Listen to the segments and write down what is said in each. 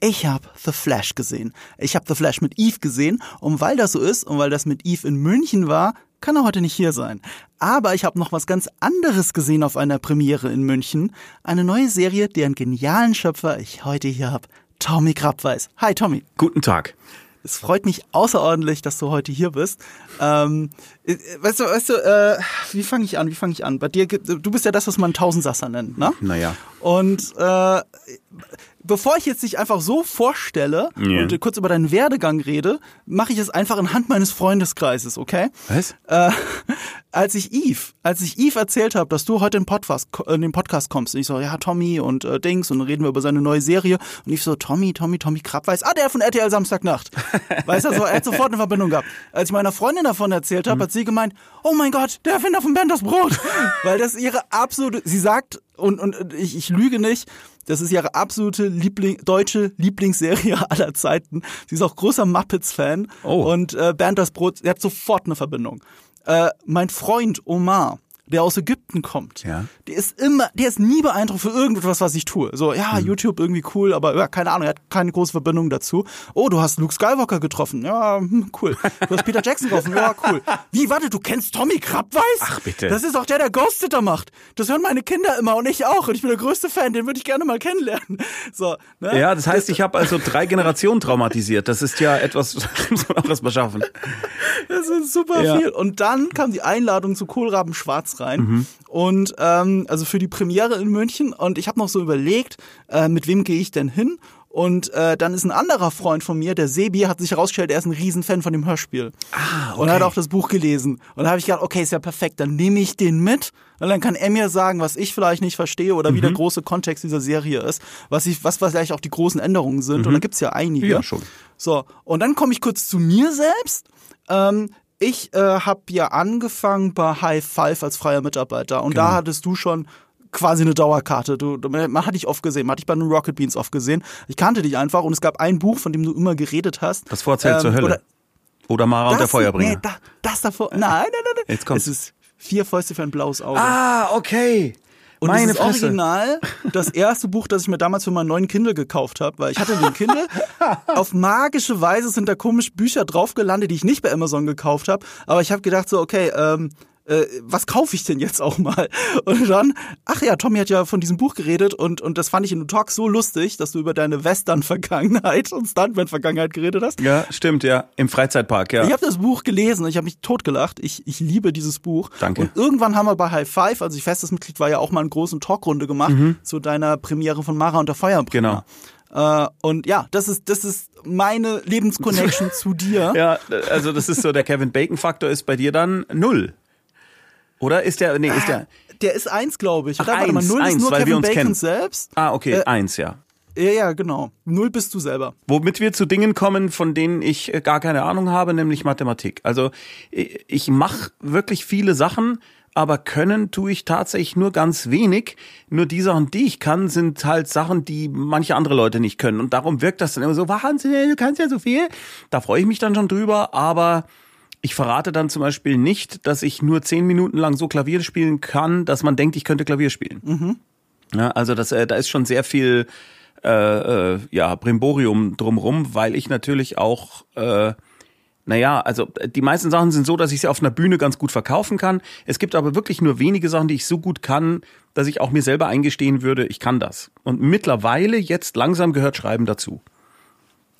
Ich habe The Flash gesehen. Ich habe The Flash mit Eve gesehen und weil das so ist und weil das mit Eve in München war, kann er heute nicht hier sein. Aber ich habe noch was ganz anderes gesehen auf einer Premiere in München. Eine neue Serie, deren genialen Schöpfer ich heute hier habe. Tommy Krabweis. Hi Tommy. Guten Tag. Es freut mich außerordentlich, dass du heute hier bist. Ähm, äh, weißt du, weißt du, äh, wie fange ich an? Wie fange ich an? Bei dir, du bist ja das, was man Tausendsasser nennt, ne? Naja. Und äh, bevor ich jetzt dich einfach so vorstelle Ja. und kurz über deinen Werdegang rede, mache ich es einfach anhand meines Freundeskreises, okay? Was? Äh, als ich Eve, als ich Eve erzählt habe, dass du heute in, Podcast, in den Podcast kommst, und ich so, ja, Tommy und äh, Dings, und dann reden wir über seine neue Serie. Und ich so, Tommy, Tommy, Tommy Krabweis, ah, der von RTL Samstagnacht. weißt du, so, er hat sofort eine Verbindung gehabt. Als ich meiner Freundin davon erzählt habe, hat sie gemeint, oh mein Gott, der Erfinder von Benders Brot. Weil das ihre absolute, sie sagt, und, und ich, ich lüge nicht, das ist ihre absolute Liebling, deutsche Lieblingsserie aller Zeiten. Sie ist auch großer Muppets-Fan. Oh. Und äh, Bernd das Brot, der hat sofort eine Verbindung. Äh, mein Freund Omar, der aus Ägypten kommt, Ja. der ist immer, der ist nie beeindruckt für irgendetwas, was ich tue. So, ja, Hm. YouTube irgendwie cool, aber ja, keine Ahnung, er hat keine große Verbindung dazu. Oh, du hast Luke Skywalker getroffen. Ja, hm, cool. Du hast Peter Jackson getroffen. Ja, cool. Wie, warte, du kennst Tommy Krabweis? Ach, bitte. Das ist auch der, der Ghost Sitter macht. Das hören meine Kinder immer und ich auch. Und ich bin der größte Fan, den würde ich gerne mal kennenlernen. So, ne? Ja, das heißt, ich habe also drei Generationen traumatisiert. Das ist ja etwas, das muss man auch erstmal schaffen. Das ist super Ja. viel. Und dann kam die Einladung zu Kohlraben Schwarz rein. Mhm. Und ähm, also für die Premiere in München. Und ich habe noch so überlegt, äh, mit wem gehe ich denn hin? Und äh, dann ist ein anderer Freund von mir, der Sebi, hat sich herausgestellt, er ist ein Riesenfan von dem Hörspiel. Ah, okay. Und hat auch das Buch gelesen. Und da habe ich gedacht, okay, ist ja perfekt, dann nehme ich den mit. Und dann kann er mir sagen, was ich vielleicht nicht verstehe oder wie der Mhm. große Kontext dieser Serie ist, was ich, was vielleicht auch die großen Änderungen sind. Und da gibt's ja einige. Mhm. Ja, schon. So, und dann komme ich kurz zu mir selbst. Ähm, ich äh, habe ja angefangen bei High Five als freier Mitarbeiter und Genau. da hattest du schon quasi eine Dauerkarte. Du, man hat dich oft gesehen, man hat dich bei den Rocket Beans oft gesehen. Ich kannte dich einfach und es gab ein Buch, von dem du immer geredet hast. Das Vorzelt zur Hölle. Oder Oder Mara und der das- Feuerbringer. Nee, da, das davor. Nein, nein, nein, nein. Jetzt kommt's. Es ist vier Fäuste für ein blaues Auge. ah, okay. Und Meine dieses Fresse. Original, das erste Buch, das ich mir damals für meinen neuen Kindle gekauft habe, weil ich hatte den Kindle. auf magische Weise sind da komisch Bücher drauf gelandet, die ich nicht bei Amazon gekauft habe. Aber ich habe gedacht so, okay, ähm, äh, was kaufe ich denn jetzt auch mal? Und dann, ach ja, Tommy hat ja von diesem Buch geredet und, und das fand ich in den Talk so lustig, dass du über deine Western-Vergangenheit und Stuntman-Vergangenheit geredet hast. Ja, stimmt, ja. Im Freizeitpark, ja. Ich habe das Buch gelesen und ich habe mich totgelacht. Ich, ich liebe dieses Buch. Danke. Und irgendwann haben wir bei High Five, also ich festes Mitglied war ja auch mal eine große Talkrunde gemacht zu deiner Premiere von Mara und der Feuerbringer. Genau. Äh, und ja, das ist, das ist meine Lebensconnection zu dir. Ja, also das ist so, der Kevin Bacon-Faktor ist bei dir dann null. Oder ist der, nee, ist der, Der ist eins, glaube ich. Ach, Oder? Warte mal, eins, null eins, ist nur weil wir Kevin uns Bacon kennen. selbst. ah, okay, Äh, eins, ja. Ja, ja, genau. Null bist du selber. Womit wir zu Dingen kommen, von denen ich äh, gar keine Ahnung habe, nämlich Mathematik. Also ich, ich mache wirklich viele Sachen, aber können tue ich tatsächlich nur ganz wenig. Nur die Sachen, die ich kann, sind halt Sachen, die manche andere Leute nicht können. Und darum wirkt das dann immer so, Wahnsinn, du kannst ja so viel. Da freue ich mich dann schon drüber, aber ich verrate dann zum Beispiel nicht, dass ich nur zehn Minuten lang so Klavier spielen kann, dass man denkt, ich könnte Klavier spielen. Ja, also das, äh, da ist schon sehr viel äh, äh, ja, Brimborium drumrum, weil ich natürlich auch, äh, naja, also äh, die meisten Sachen sind so, dass ich sie auf einer Bühne ganz gut verkaufen kann. Es gibt aber wirklich nur wenige Sachen, die ich so gut kann, dass ich auch mir selber eingestehen würde, ich kann das. Und mittlerweile, jetzt langsam gehört Schreiben dazu.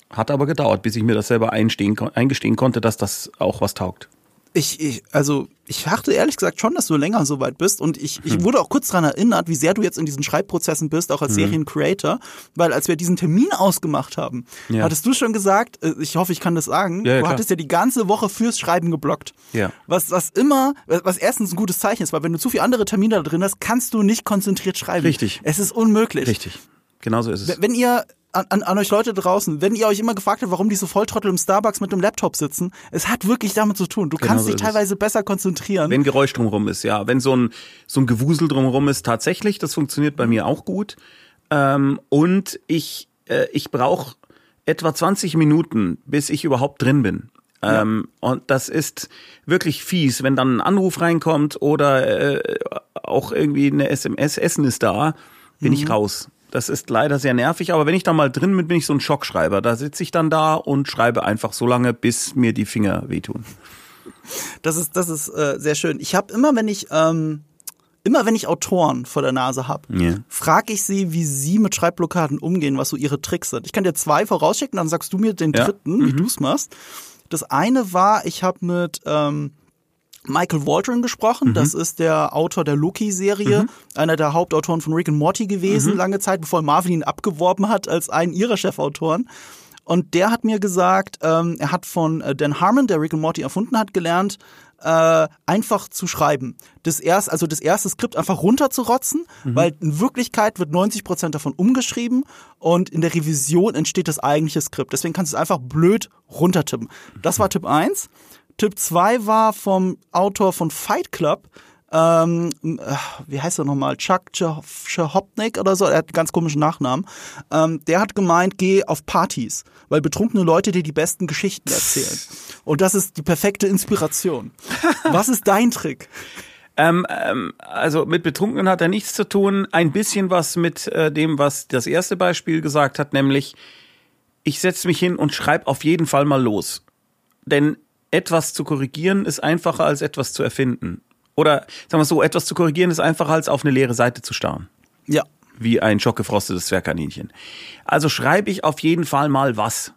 Hat aber gedauert, bis ich mir das selber eingestehen konnte, dass das auch was taugt. Ich, ich, also ich dachte ehrlich gesagt schon, dass du länger so weit bist und ich, Hm. ich wurde auch kurz daran erinnert, wie sehr du jetzt in diesen Schreibprozessen bist, auch als Seriencreator, weil als wir diesen Termin ausgemacht haben, Ja. hattest du schon gesagt, äh, ich hoffe, ich kann das sagen, Ja, ja, du klar. hattest ja die ganze Woche fürs Schreiben geblockt. Ja. Was, was immer, was erstens ein gutes Zeichen ist, weil wenn du zu viele andere Termine da drin hast, kannst du nicht konzentriert schreiben. Richtig. Es ist unmöglich. Richtig. Genauso ist es. Wenn ihr an, an, euch Leute draußen, wenn ihr euch immer gefragt habt, warum diese Volltrottel im Starbucks mit dem Laptop sitzen, es hat wirklich damit zu tun. Du Genau kannst so dich ist es. teilweise besser konzentrieren. Wenn Geräusch drumherum ist, ja. Wenn so ein, so ein Gewusel drumherum ist, tatsächlich, das funktioniert bei mir auch gut. Ähm, und ich, äh, ich brauche etwa 20 Minuten, bis ich überhaupt drin bin. Ähm, und das ist wirklich fies, wenn dann ein Anruf reinkommt oder äh, auch irgendwie eine SMS, Essen ist da, bin ich raus. Das ist leider sehr nervig, aber wenn ich da mal drin bin, bin ich so ein Schockschreiber. Da sitze ich dann da und schreibe einfach so lange, bis mir die Finger wehtun. Das ist, das ist äh, sehr schön. Ich habe immer, wenn ich ähm, immer wenn ich Autoren vor der Nase habe, Ja. frage ich sie, wie sie mit Schreibblockaden umgehen, was so ihre Tricks sind. Ich kann dir zwei vorausschicken, dann sagst du mir den Ja. dritten, wie du's machst. Das eine war, ich habe mit ähm, Michael Waldron gesprochen. Das ist der Autor der Loki-Serie, einer der Hauptautoren von Rick and Morty gewesen, lange Zeit, bevor Marvel ihn abgeworben hat als einen ihrer Chefautoren. Und der hat mir gesagt, ähm, er hat von äh, Dan Harmon, der Rick and Morty erfunden hat, gelernt, äh, einfach zu schreiben. Das erst, also das erste Skript einfach runterzurotzen, weil in Wirklichkeit wird 90 Prozent davon umgeschrieben und in der Revision entsteht das eigentliche Skript. Deswegen kannst du es einfach blöd runtertippen. Das war Tipp 1. Tipp 2 war vom Autor von Fight Club, ähm, äh, wie heißt er nochmal? Chuck Schehopnik oder so, er hat einen ganz komischen Nachnamen. Ähm, der hat gemeint, geh auf Partys, weil betrunkene Leute dir die besten Geschichten erzählen. Und das ist die perfekte Inspiration. Was ist dein Trick? Ähm, ähm, also mit Betrunkenen hat er nichts zu tun. Ein bisschen was mit äh, dem, was das erste Beispiel gesagt hat, nämlich ich setze mich hin und schreibe auf jeden Fall mal los. Denn etwas zu korrigieren ist einfacher als etwas zu erfinden. Oder sagen wir so, etwas zu korrigieren ist einfacher als auf eine leere Seite zu starren. Ja. Wie ein schockgefrostetes Zwergkaninchen. Also schreibe ich auf jeden Fall mal was.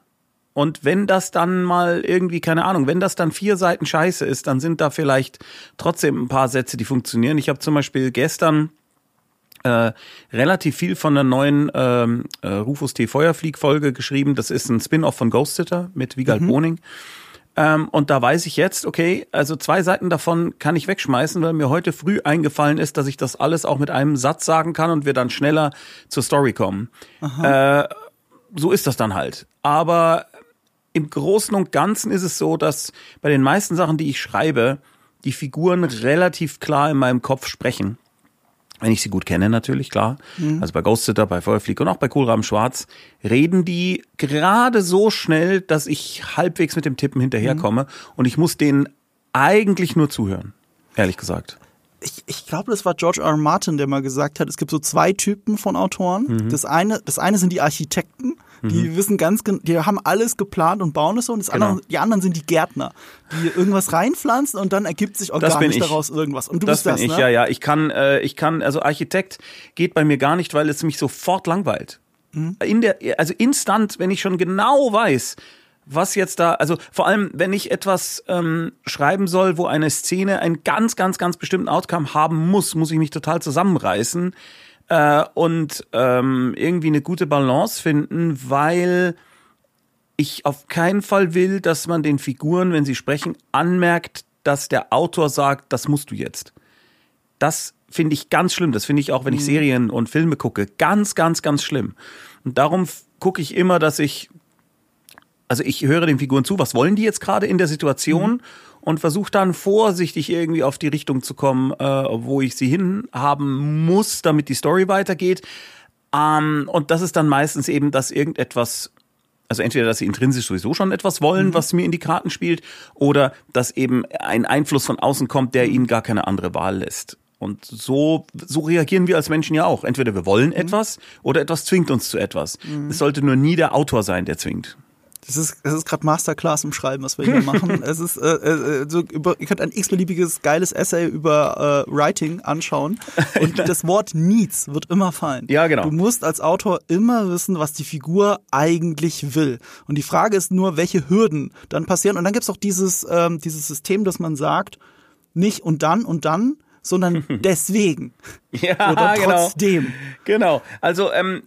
Und wenn das dann mal irgendwie, keine Ahnung, wenn das dann vier Seiten Scheiße ist, dann sind da vielleicht trotzdem ein paar Sätze, die funktionieren. Ich habe zum Beispiel gestern äh, relativ viel von der neuen ähm, äh, Rufus T. Feuerflieg-Folge geschrieben. Das ist ein Spin-off von Ghost Sitter mit Wiegald Boning. Ähm, und da weiß ich jetzt, okay, also zwei Seiten davon kann ich wegschmeißen, weil mir heute früh eingefallen ist, dass ich das alles auch mit einem Satz sagen kann und wir dann schneller zur Story kommen. Äh, so ist das dann halt. Aber im Großen und Ganzen ist es so, dass bei den meisten Sachen, die ich schreibe, die Figuren relativ klar in meinem Kopf sprechen. Wenn ich sie gut kenne, natürlich, klar. Also bei Ghost Sitter, bei Feuerflieg und auch bei Kohlraben Schwarz reden die gerade so schnell, dass ich halbwegs mit dem Tippen hinterherkomme und ich muss denen eigentlich nur zuhören. Ehrlich gesagt. Ich, ich glaube, das war George R. R. Martin, der mal gesagt hat, es gibt so zwei Typen von Autoren. Das eine, das eine sind die Architekten, die wissen ganz, gen- die haben alles geplant und bauen es so. Und das Genau. andere, die anderen sind die Gärtner, die irgendwas reinpflanzen und dann ergibt sich Das bin organisch ich. daraus irgendwas. Und du Das bist bin das, ich, ne? ja, ja. Ich kann, äh, ich kann, also Architekt geht bei mir gar nicht, weil es mich sofort langweilt. Mhm. In der, also instant, wenn ich schon genau weiß, was jetzt da, also vor allem, wenn ich etwas ähm, schreiben soll, wo eine Szene einen ganz, ganz, ganz bestimmten Outcome haben muss, muss ich mich total zusammenreißen äh, und ähm, irgendwie eine gute Balance finden, weil ich auf keinen Fall will, dass man den Figuren, wenn sie sprechen, anmerkt, dass der Autor sagt, das musst du jetzt. Das finde ich ganz schlimm. Das finde ich auch, wenn ich Serien und Filme gucke, ganz, ganz, ganz schlimm. Und darum gucke ich immer, dass ich, also ich höre den Figuren zu, was wollen die jetzt gerade in der Situation und versuche dann vorsichtig irgendwie auf die Richtung zu kommen, äh, wo ich sie hinhaben muss, damit die Story weitergeht. Ähm, und das ist dann meistens eben, dass irgendetwas also entweder, dass sie intrinsisch sowieso schon etwas wollen, was mir in die Karten spielt, oder dass eben ein Einfluss von außen kommt, der ihnen gar keine andere Wahl lässt. Und so, so reagieren wir als Menschen ja auch. Entweder wir wollen etwas oder etwas zwingt uns zu etwas. Es sollte nur nie der Autor sein, der zwingt. Das ist, das ist gerade Masterclass im Schreiben, was wir hier machen. Es ist, äh, äh, so über, ihr könnt ein x-beliebiges geiles Essay über äh, Writing anschauen und das Wort Needs wird immer fallen. Ja, genau. Du musst als Autor immer wissen, was die Figur eigentlich will. Und die Frage ist nur, welche Hürden dann passieren. Und dann gibt's auch dieses, ähm, dieses System, dass man sagt, nicht und dann und dann, sondern deswegen. Ja, Oder genau. trotzdem. Genau. Also ähm,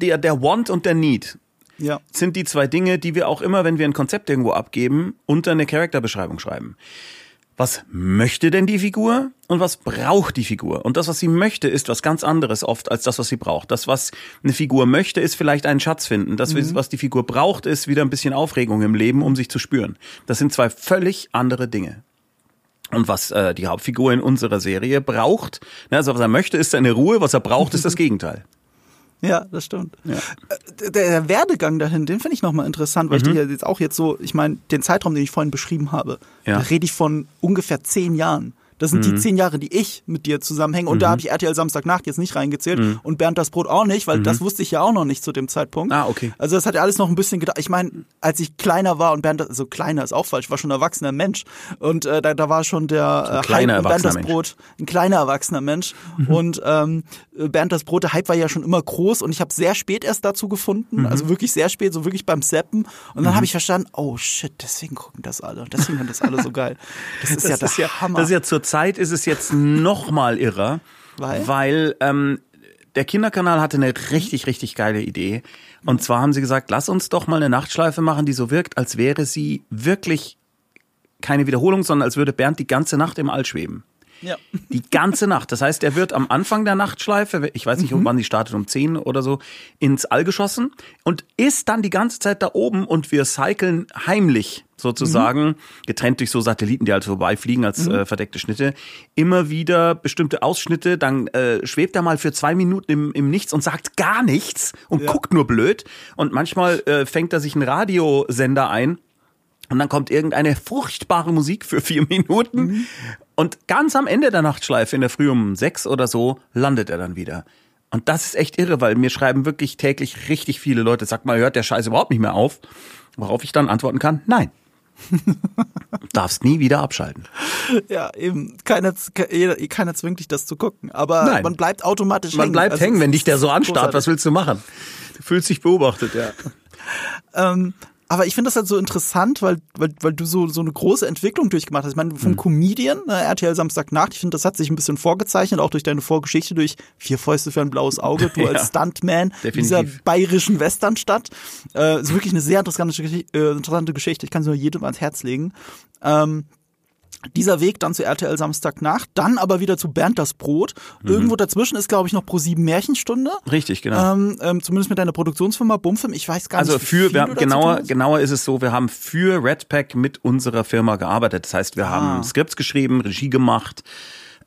der, der Want und der Need Ja. sind die zwei Dinge, die wir auch immer, wenn wir ein Konzept irgendwo abgeben, unter eine Charakterbeschreibung schreiben. Was möchte denn die Figur und was braucht die Figur? Und das, was sie möchte, ist was ganz anderes oft als das, was sie braucht. Das, was eine Figur möchte, ist vielleicht einen Schatz finden. Das, was die Figur braucht, ist wieder ein bisschen Aufregung im Leben, um sich zu spüren. Das sind zwei völlig andere Dinge. Und was äh, die Hauptfigur in unserer Serie braucht, ne, also was er möchte, ist seine Ruhe, was er braucht, ist das Gegenteil. Ja, das stimmt. Äh, Der, Werdegang dahin, den finde ich nochmal interessant, weil ich dir jetzt auch jetzt so, ich meine, den Zeitraum, den ich vorhin beschrieben habe, Ja. da rede ich von ungefähr zehn Jahren. Das sind die zehn Jahre, die ich mit dir zusammenhänge. Und da habe ich RTL Samstagnacht jetzt nicht reingezählt und Bernd das Brot auch nicht, weil das wusste ich ja auch noch nicht zu dem Zeitpunkt. Ah, okay. Also das hat ja alles noch ein bisschen gedauert. Ich meine, als ich kleiner war und Bernd, so also kleiner ist auch falsch, ich war schon ein erwachsener Mensch. Und äh, da, da war schon der äh, kleiner Hype Bernd das Brot, ein kleiner erwachsener Mensch. Und ähm, Bernd das Brot, der Hype war ja schon immer groß und ich habe sehr spät erst dazu gefunden, also wirklich sehr spät, so wirklich beim Seppen. Und dann habe ich verstanden, oh shit, deswegen gucken das alle. Deswegen finden das alle so geil. Das ist ja der ist ja, Hammer. Das ist ja zur Zeit ist es jetzt noch mal irrer, Weil? weil ähm, der Kinderkanal hatte eine richtig, richtig geile Idee. Und zwar haben sie gesagt, lass uns doch mal eine Nachtschleife machen, die so wirkt, als wäre sie wirklich keine Wiederholung, sondern als würde Bernd die ganze Nacht im All schweben. Ja. Die ganze Nacht. Das heißt, er wird am Anfang der Nachtschleife, ich weiß nicht, Mhm. wann die startet, um 10 oder so, ins All geschossen und ist dann die ganze Zeit da oben und wir cyclen heimlich sozusagen, Mhm. getrennt durch so Satelliten, die halt vorbeifliegen als äh, verdeckte Schnitte, immer wieder bestimmte Ausschnitte, dann äh, schwebt er mal für zwei Minuten im, im Nichts und sagt gar nichts und Ja. guckt nur blöd und manchmal äh, fängt er sich einen Radiosender ein und dann kommt irgendeine furchtbare Musik für vier Minuten. Mhm. Und ganz am Ende der Nachtschleife, in der Früh um sechs oder so, landet er dann wieder. Und das ist echt irre, weil mir schreiben wirklich täglich richtig viele Leute, sag mal, hört der Scheiß überhaupt nicht mehr auf? Worauf ich dann antworten kann, nein. Darfst nie wieder abschalten. Ja, eben. Keiner, keiner zwingt dich, das zu gucken. Aber Nein. man bleibt automatisch Man hängen. bleibt Also, hängen, wenn dich der so anstarrt. Was willst du machen? Du fühlst dich beobachtet, ja. Ähm, aber ich finde das halt so interessant, weil, weil, weil du so, so eine große Entwicklung durchgemacht hast. Ich meine, vom Comedian, ne, RTL Samstagnacht, ich finde, das hat sich ein bisschen vorgezeichnet, auch durch deine Vorgeschichte, durch Vier Fäuste für ein blaues Auge, du Ja, als Stuntman definitiv. dieser bayerischen Westernstadt. Äh, ist wirklich eine sehr interessante, äh, interessante Geschichte. Ich kann sie nur jedem ans Herz legen. Ähm, dieser Weg dann zu RTL Samstagnacht, dann aber wieder zu Bernd das Brot. Mhm. Irgendwo dazwischen ist, glaube ich, noch pro sieben Märchenstunde. Richtig, genau. Ähm, ähm, zumindest mit deiner Produktionsfirma Bumfilm. Ich weiß gar Also nicht, wie für, wir haben, genauer, genauer ist es so, wir haben für Redpack mit unserer Firma gearbeitet. Das heißt, wir Ah. haben Skripts geschrieben, Regie gemacht,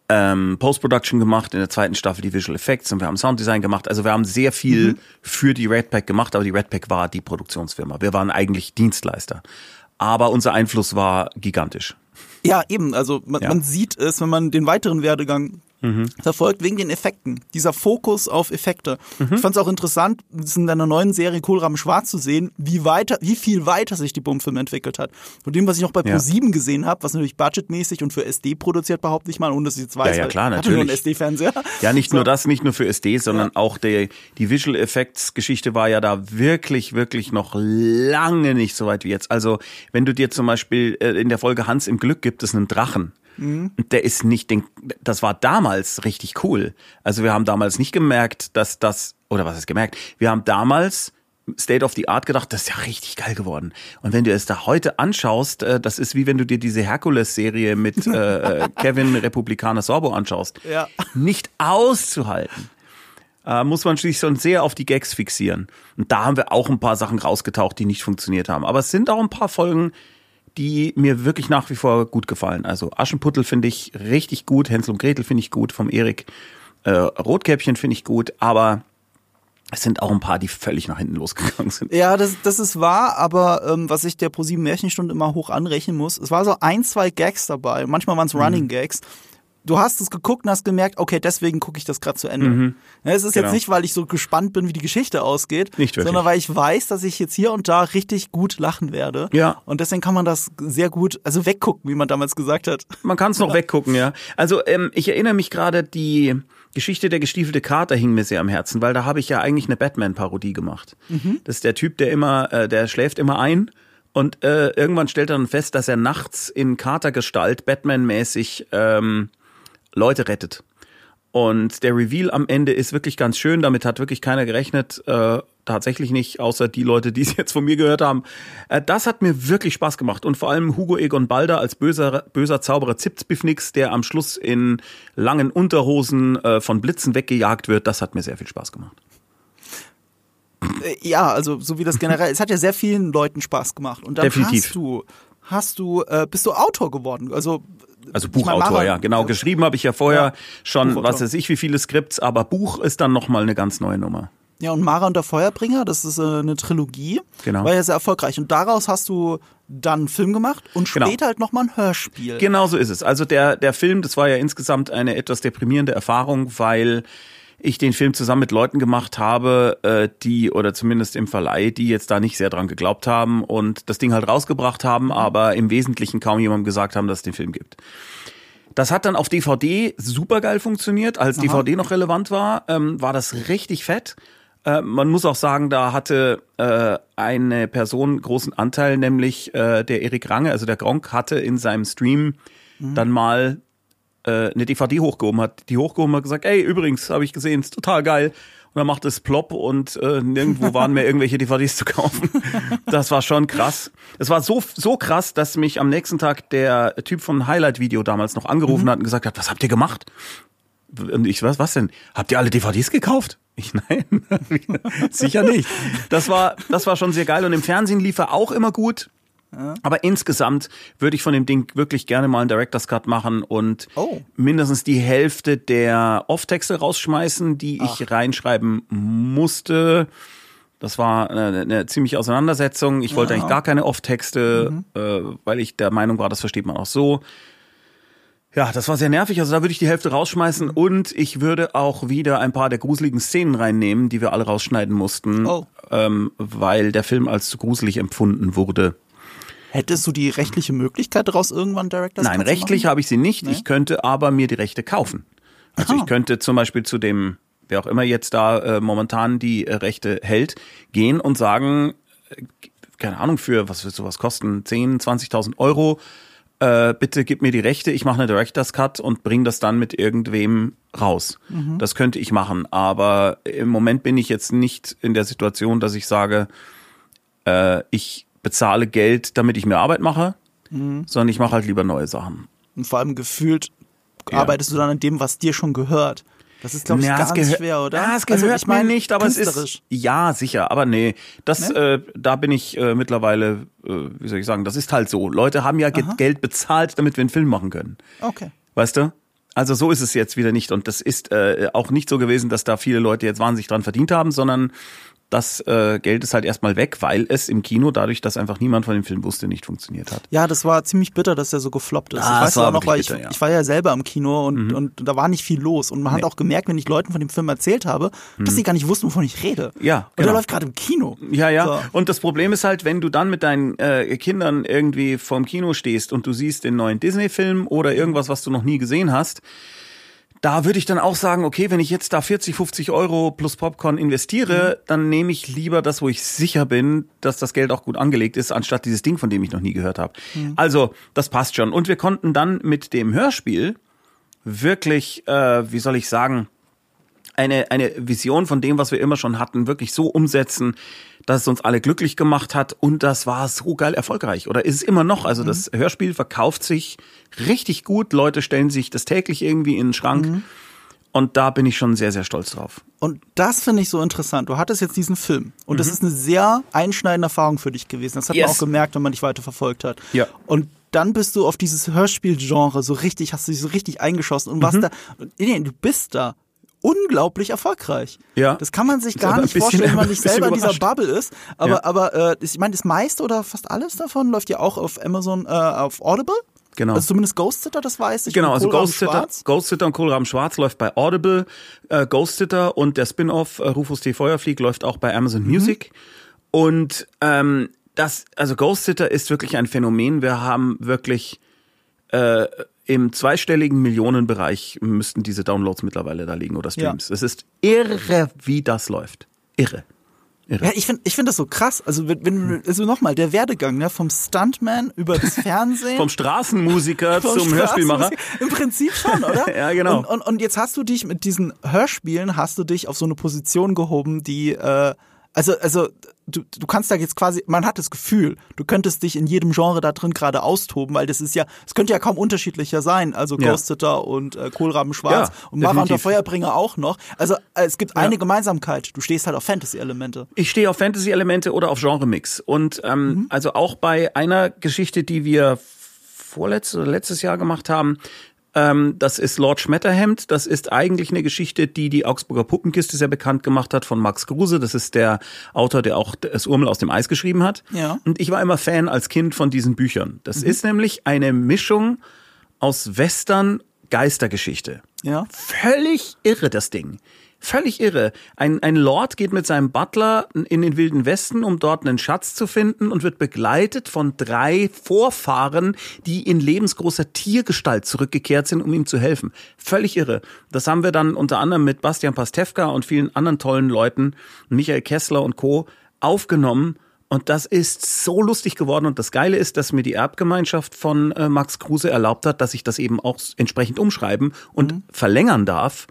ähm, Post-Production gemacht, in der zweiten Staffel die Visual Effects und wir haben Sounddesign gemacht. Also wir haben sehr viel Mhm. für die Redpack gemacht, aber die Redpack war die Produktionsfirma. Wir waren eigentlich Dienstleister. Aber unser Einfluss war gigantisch. Ja, eben. Also man, Ja. man sieht es, wenn man den weiteren Werdegang verfolgt, wegen den Effekten. Dieser Fokus auf Effekte. Ich fand es auch interessant, in deiner neuen Serie Kohlraben Schwarz zu sehen, wie weiter, wie viel weiter sich die Bumfilm entwickelt hat. Von dem, was ich noch bei Ja. Pro7 gesehen habe, was natürlich budgetmäßig und für SD produziert, behaupte ich mal, ohne dass ich jetzt weiß. Ja, ja, klar, ich hatte nur einen natürlich. SD-Fernseher. Ja, nicht So. nur das, nicht nur für SD, sondern auch der, die Visual Effects Geschichte war ja da wirklich, wirklich noch lange nicht so weit wie jetzt. Also, wenn du dir zum Beispiel äh, in der Folge Hans im Glück gibt es einen Drachen. Mhm. Und Der ist nicht, den, das war damals richtig cool. Also wir haben damals nicht gemerkt, dass das, oder was ist gemerkt? Wir haben damals State of the Art gedacht, das ist ja richtig geil geworden. Und wenn du es da heute anschaust, äh, das ist wie wenn du dir diese Herkules-Serie mit äh, äh, Kevin Republikaner Sorbo anschaust. Ja. Nicht auszuhalten. Äh, muss man schließlich schon sehr auf die Gags fixieren. Und da haben wir auch ein paar Sachen rausgetaucht, die nicht funktioniert haben. Aber es sind auch ein paar Folgen, die mir wirklich nach wie vor gut gefallen. Also Aschenputtel finde ich richtig gut, Hänsel und Gretel finde ich gut, vom Erik. Äh, Rotkäppchen finde ich gut, aber es sind auch ein paar, die völlig nach hinten losgegangen sind. Ja, das, das ist wahr, aber ähm, was ich der Pro7 Märchenstunde immer hoch anrechnen muss, es war so ein, zwei Gags dabei, manchmal waren es Mhm. Running Gags. Du hast es geguckt und hast gemerkt, okay, deswegen gucke ich das gerade zu Ende. Ja, es ist Genau. jetzt nicht, weil ich so gespannt bin, wie die Geschichte ausgeht, Nicht sondern weil ich weiß, dass ich jetzt hier und da richtig gut lachen werde. Ja. Und deswegen kann man das sehr gut, also weggucken, wie man damals gesagt hat. Man kann es noch weggucken, ja. Also ähm, ich erinnere mich gerade, die Geschichte der gestiefelte Kater hing mir sehr am Herzen, weil da habe ich ja eigentlich eine Batman-Parodie gemacht. Das ist der Typ, der immer, äh, der schläft immer ein und äh, irgendwann stellt er dann fest, dass er nachts in Katergestalt Batman-mäßig ähm, Leute rettet. Und der Reveal am Ende ist wirklich ganz schön. Damit hat wirklich keiner gerechnet. Äh, tatsächlich nicht, außer die Leute, die es jetzt von mir gehört haben. Äh, das hat mir wirklich Spaß gemacht. Und vor allem Hugo Egon Balder als böser, böser Zauberer Zipzbiffnix, der am Schluss in langen Unterhosen äh, von Blitzen weggejagt wird. Das hat mir sehr viel Spaß gemacht. Äh, Ja, also so wie das generell, es hat ja sehr vielen Leuten Spaß gemacht. Und dann Definitiv. hast du, hast du, äh, bist du Autor geworden. Also Also Buchautor, ja, genau. Geschrieben habe ich ja vorher Ja, schon, Buchautor. was weiß ich, wie viele Skripts, aber Buch ist dann nochmal eine ganz neue Nummer. Ja, und Mara und der Feuerbringer, das ist äh, eine Trilogie. Genau. War ja sehr erfolgreich. Und daraus hast du dann einen Film gemacht und Genau. später halt nochmal ein Hörspiel. Genau so ist es. Also der, der Film, das war ja insgesamt eine etwas deprimierende Erfahrung, weil ich den Film zusammen mit Leuten gemacht habe, äh, die, oder zumindest im Verleih, die jetzt da nicht sehr dran geglaubt haben und das Ding halt rausgebracht haben, aber im Wesentlichen kaum jemandem gesagt haben, dass es den Film gibt. Das hat dann auf DVD supergeil funktioniert. Als DVD noch relevant war, ähm, war das richtig fett. Äh, man muss auch sagen, da hatte äh, eine Person großen Anteil, nämlich äh, der Erik Range, also der Gronk, hatte in seinem Stream dann mal äh, eine DVD hochgehoben, hat die hochgehoben hat gesagt, ey, übrigens, habe ich gesehen, ist total geil. Und dann macht es plopp und äh, nirgendwo waren mehr irgendwelche DVDs zu kaufen. Das war schon krass. Es war so so krass, dass mich am nächsten Tag der Typ vom Highlight-Video damals noch angerufen hat und gesagt hat, was habt ihr gemacht? Und ich, was, was denn? Habt ihr alle DVDs gekauft? Ich, nein, sicher nicht. Das war, das war schon sehr geil und im Fernsehen lief er auch immer gut. Aber insgesamt würde ich von dem Ding wirklich gerne mal einen Director's Cut machen und Oh. mindestens die Hälfte der Off-Texte rausschmeißen, die ich reinschreiben musste. Das war eine, eine ziemliche Auseinandersetzung. Ich wollte eigentlich gar keine Off-Texte, äh, weil ich der Meinung war, das versteht man auch so. Ja, das war sehr nervig. Also da würde ich die Hälfte rausschmeißen und ich würde auch wieder ein paar der gruseligen Szenen reinnehmen, die wir alle rausschneiden mussten, Oh. ähm, weil der Film als zu gruselig empfunden wurde. Hättest du die rechtliche Möglichkeit, daraus irgendwann Director's Nein, rechtlich habe ich sie nicht. Ich könnte aber mir die Rechte kaufen. Also Aha. ich könnte zum Beispiel zu dem, wer auch immer jetzt da äh, momentan die äh, Rechte hält, gehen und sagen, äh, keine Ahnung, für was wird sowas kosten, 10, 20.000 Euro, äh, bitte gib mir die Rechte, ich mache eine Director's Cut und bring das dann mit irgendwem raus. Mhm. Das könnte ich machen, aber im Moment bin ich jetzt nicht in der Situation, dass ich sage, äh, ich bezahle Geld, damit ich mir Arbeit mache, Mhm. sondern ich mache halt lieber neue Sachen. Und vor allem gefühlt Ja. arbeitest du dann an dem, was dir schon gehört. Das ist, glaube ich, Ja, ganz schwer, oder? Ja, es gehört also, ich mein, mir nicht, aber es ist ja sicher, aber nee, das Ne? äh, da bin ich äh, mittlerweile, äh, wie soll ich sagen, das ist halt so. Leute haben ja Aha. Geld bezahlt, damit wir einen Film machen können. Okay. Weißt du? Also so ist es jetzt wieder nicht und das ist äh, auch nicht so gewesen, dass da viele Leute jetzt wahnsinnig dran verdient haben, sondern das äh, Geld ist halt erstmal weg, weil es im Kino dadurch, dass einfach niemand von dem Film wusste, nicht funktioniert hat. Ja, das war ziemlich bitter, dass der so gefloppt ist. Ah, ich weiß war auch noch, weil wirklich ich, bitter, ja. Mhm. ich war ja selber im Kino und, und da war nicht viel los. Und man hat Nee. auch gemerkt, wenn ich Leuten von dem Film erzählt habe, dass sie gar nicht wussten, wovon ich rede. Ja, Und der genau. läuft gerade im Kino. Ja, ja. So. Und das Problem ist halt, wenn du dann mit deinen äh, Kindern irgendwie vorm Kino stehst und du siehst den neuen Disney-Film oder irgendwas, was du noch nie gesehen hast, da würde ich dann auch sagen, okay, wenn ich jetzt da 40, 50 Euro plus Popcorn investiere, Mhm. dann nehme ich lieber das, wo ich sicher bin, dass das Geld auch gut angelegt ist, anstatt dieses Ding, von dem ich noch nie gehört habe. Mhm. Also, das passt schon. Und wir konnten dann mit dem Hörspiel wirklich, äh, wie soll ich sagen, eine, eine Vision von dem, was wir immer schon hatten, wirklich so umsetzen, dass es uns alle glücklich gemacht hat und das war so geil erfolgreich oder ist es immer noch. Also das Hörspiel verkauft sich richtig gut, Leute stellen sich das täglich irgendwie in den Schrank und da bin ich schon sehr, sehr stolz drauf. Und das finde ich so interessant. Du hattest jetzt diesen Film und das ist eine sehr einschneidende Erfahrung für dich gewesen. Das hat man Mhm. Yes. auch gemerkt, wenn man dich weiter verfolgt hat. Ja. Und dann bist du auf dieses Hörspielgenre so richtig, hast du dich so richtig eingeschossen und warst Mhm. da. Und, nee, du bist da unglaublich erfolgreich. Ja. Das kann man sich gar nicht bisschen- vorstellen, wenn man nicht selber in dieser. Bubble ist. Aber, Ja. aber äh, ich meine, das meiste oder fast alles davon läuft ja auch auf Amazon, äh, auf Audible. Genau. Also zumindest Ghost Sitter, das weiß ich. Genau, also Ghost Sitter. Ghost Sitter und Kohlraben Schwarz läuft bei Audible, äh, Ghost Sitter und der Spin-off äh, Rufus T. Feuerflieg läuft auch bei Amazon Music. Und ähm, das, also Ghost Sitter ist wirklich ein Phänomen. Wir haben wirklich äh, im zweistelligen Millionenbereich müssten diese Downloads mittlerweile da liegen oder Streams. Es ist irre, wie das läuft. Irre. Irre. Ja, ich finde ich find das so krass. Also, wenn, wenn also nochmal, der Werdegang, ne, vom Stuntman über das Fernsehen. Vom Straßenmusiker vom zum Hörspielmacher. Straßenmusik. Im Prinzip schon, oder? Ja, genau. Und, und, und jetzt hast du dich mit diesen Hörspielen, hast du dich auf so eine Position gehoben, die, äh, also, also, du, du kannst da jetzt quasi, man hat das Gefühl, du könntest dich in jedem Genre da drin gerade austoben, weil das ist ja, es könnte ja kaum unterschiedlicher sein. Also Ja. Ghost Sitter und äh, Kohlraben Schwarz Ja, und Mara und der. Feuerbringer auch noch. Also, äh, es gibt eine Gemeinsamkeit. Du stehst halt auf Fantasy-Elemente. Ich stehe auf Fantasy-Elemente oder auf Genre-Mix. Und ähm, Mhm. also auch bei einer Geschichte, die wir vorletztes oder letztes Jahr gemacht haben, Ähm, das ist Lord Schmetterhemd. Das ist eigentlich eine Geschichte, die die Augsburger Puppenkiste sehr bekannt gemacht hat von Max Kruse. Das ist der Autor, der auch das Urmel aus dem Eis geschrieben hat. Ja. Und ich war immer Fan als Kind von diesen Büchern. Das ist nämlich eine Mischung aus Western Geistergeschichte. Ja. Völlig irre, das Ding. Völlig irre. Ein, ein Lord geht mit seinem Butler in den Wilden Westen, um dort einen Schatz zu finden und wird begleitet von drei Vorfahren, die in lebensgroßer Tiergestalt zurückgekehrt sind, um ihm zu helfen. Völlig irre. Das haben wir dann unter anderem mit Bastian Pastewka und vielen anderen tollen Leuten, Michael Kessler und Co. aufgenommen. Und das ist so lustig geworden. Und das Geile ist, dass mir die Erbgemeinschaft von äh, Max Kruse erlaubt hat, dass ich das eben auch entsprechend umschreiben und verlängern darf.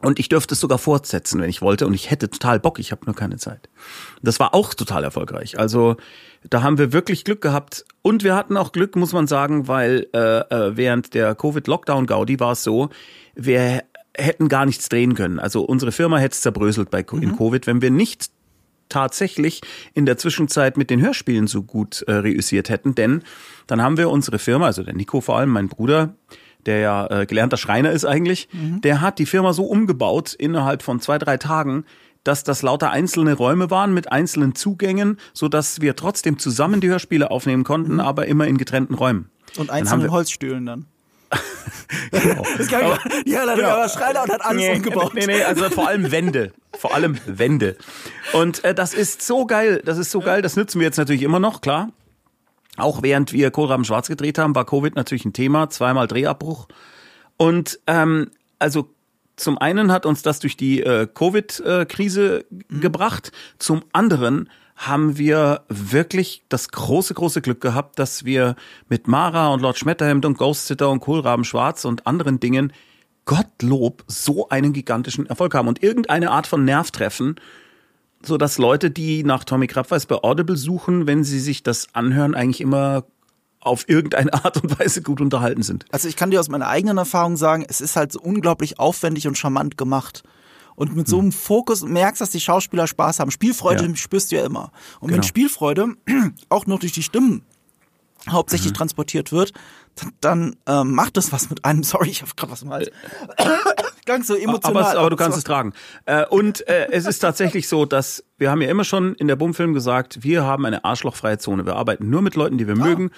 Und ich dürfte es sogar fortsetzen, wenn ich wollte. Und ich hätte total Bock, ich habe nur keine Zeit. Das war auch total erfolgreich. Also da haben wir wirklich Glück gehabt. Und wir hatten auch Glück, muss man sagen, weil äh, äh, während der Covid-Lockdown-Gaudi war es so, wir hätten gar nichts drehen können. Also unsere Firma hätte es zerbröselt bei, in Covid, wenn wir nicht tatsächlich in der Zwischenzeit mit den Hörspielen so gut äh, reüssiert hätten. Denn dann haben wir unsere Firma, also der Nico vor allem, mein Bruder, der ja äh, gelernter Schreiner ist eigentlich, der hat die Firma so umgebaut innerhalb von zwei, drei Tagen, dass das lauter einzelne Räume waren mit einzelnen Zugängen, so dass wir trotzdem zusammen die Hörspiele aufnehmen konnten, aber immer in getrennten Räumen. Und Dann einzelnen wir- Holzstühlen dann. Genau. Das kann ich, ja, leider, Genau. aber Schreiner und hat alles nee, umgebaut. Nee, nee, also vor allem Wände. Vor allem Wände. Und äh, das ist so geil. Das ist so geil. Das nützen wir jetzt natürlich immer noch, klar. Auch während wir Kohlraben Schwarz gedreht haben, war Covid natürlich ein Thema. Zweimal Drehabbruch. Und ähm, also zum einen hat uns das durch die äh, Covid-Krise gebracht. Zum anderen haben wir wirklich das große, große Glück gehabt, dass wir mit Mara und Lord Schmetterhemd und Ghost Sitter und Kohlraben Schwarz und anderen Dingen Gottlob so einen gigantischen Erfolg haben und irgendeine Art von Nerv treffen, so dass Leute, die nach Tommy Krabweis bei Audible suchen, wenn sie sich das anhören, eigentlich immer auf irgendeine Art und Weise gut unterhalten sind. Also ich kann dir aus meiner eigenen Erfahrung sagen, es ist halt so unglaublich aufwendig und charmant gemacht. Und mit so einem Fokus merkst, dass die Schauspieler Spaß haben. Spielfreude Hm. Ja. spürst du ja immer. Und Genau. Spielfreude auch noch durch die Stimmen Mhm. hauptsächlich transportiert wird, dann, ähm, macht das was mit einem. Sorry, ich habe gerade was im Hals. Klang so emotional. Aber, es- aber du kannst es tragen. Äh, und äh, es ist tatsächlich so, dass wir haben ja immer schon in der Bumfilm gesagt, wir haben eine arschlochfreie Zone. Wir arbeiten nur mit Leuten, die wir mögen.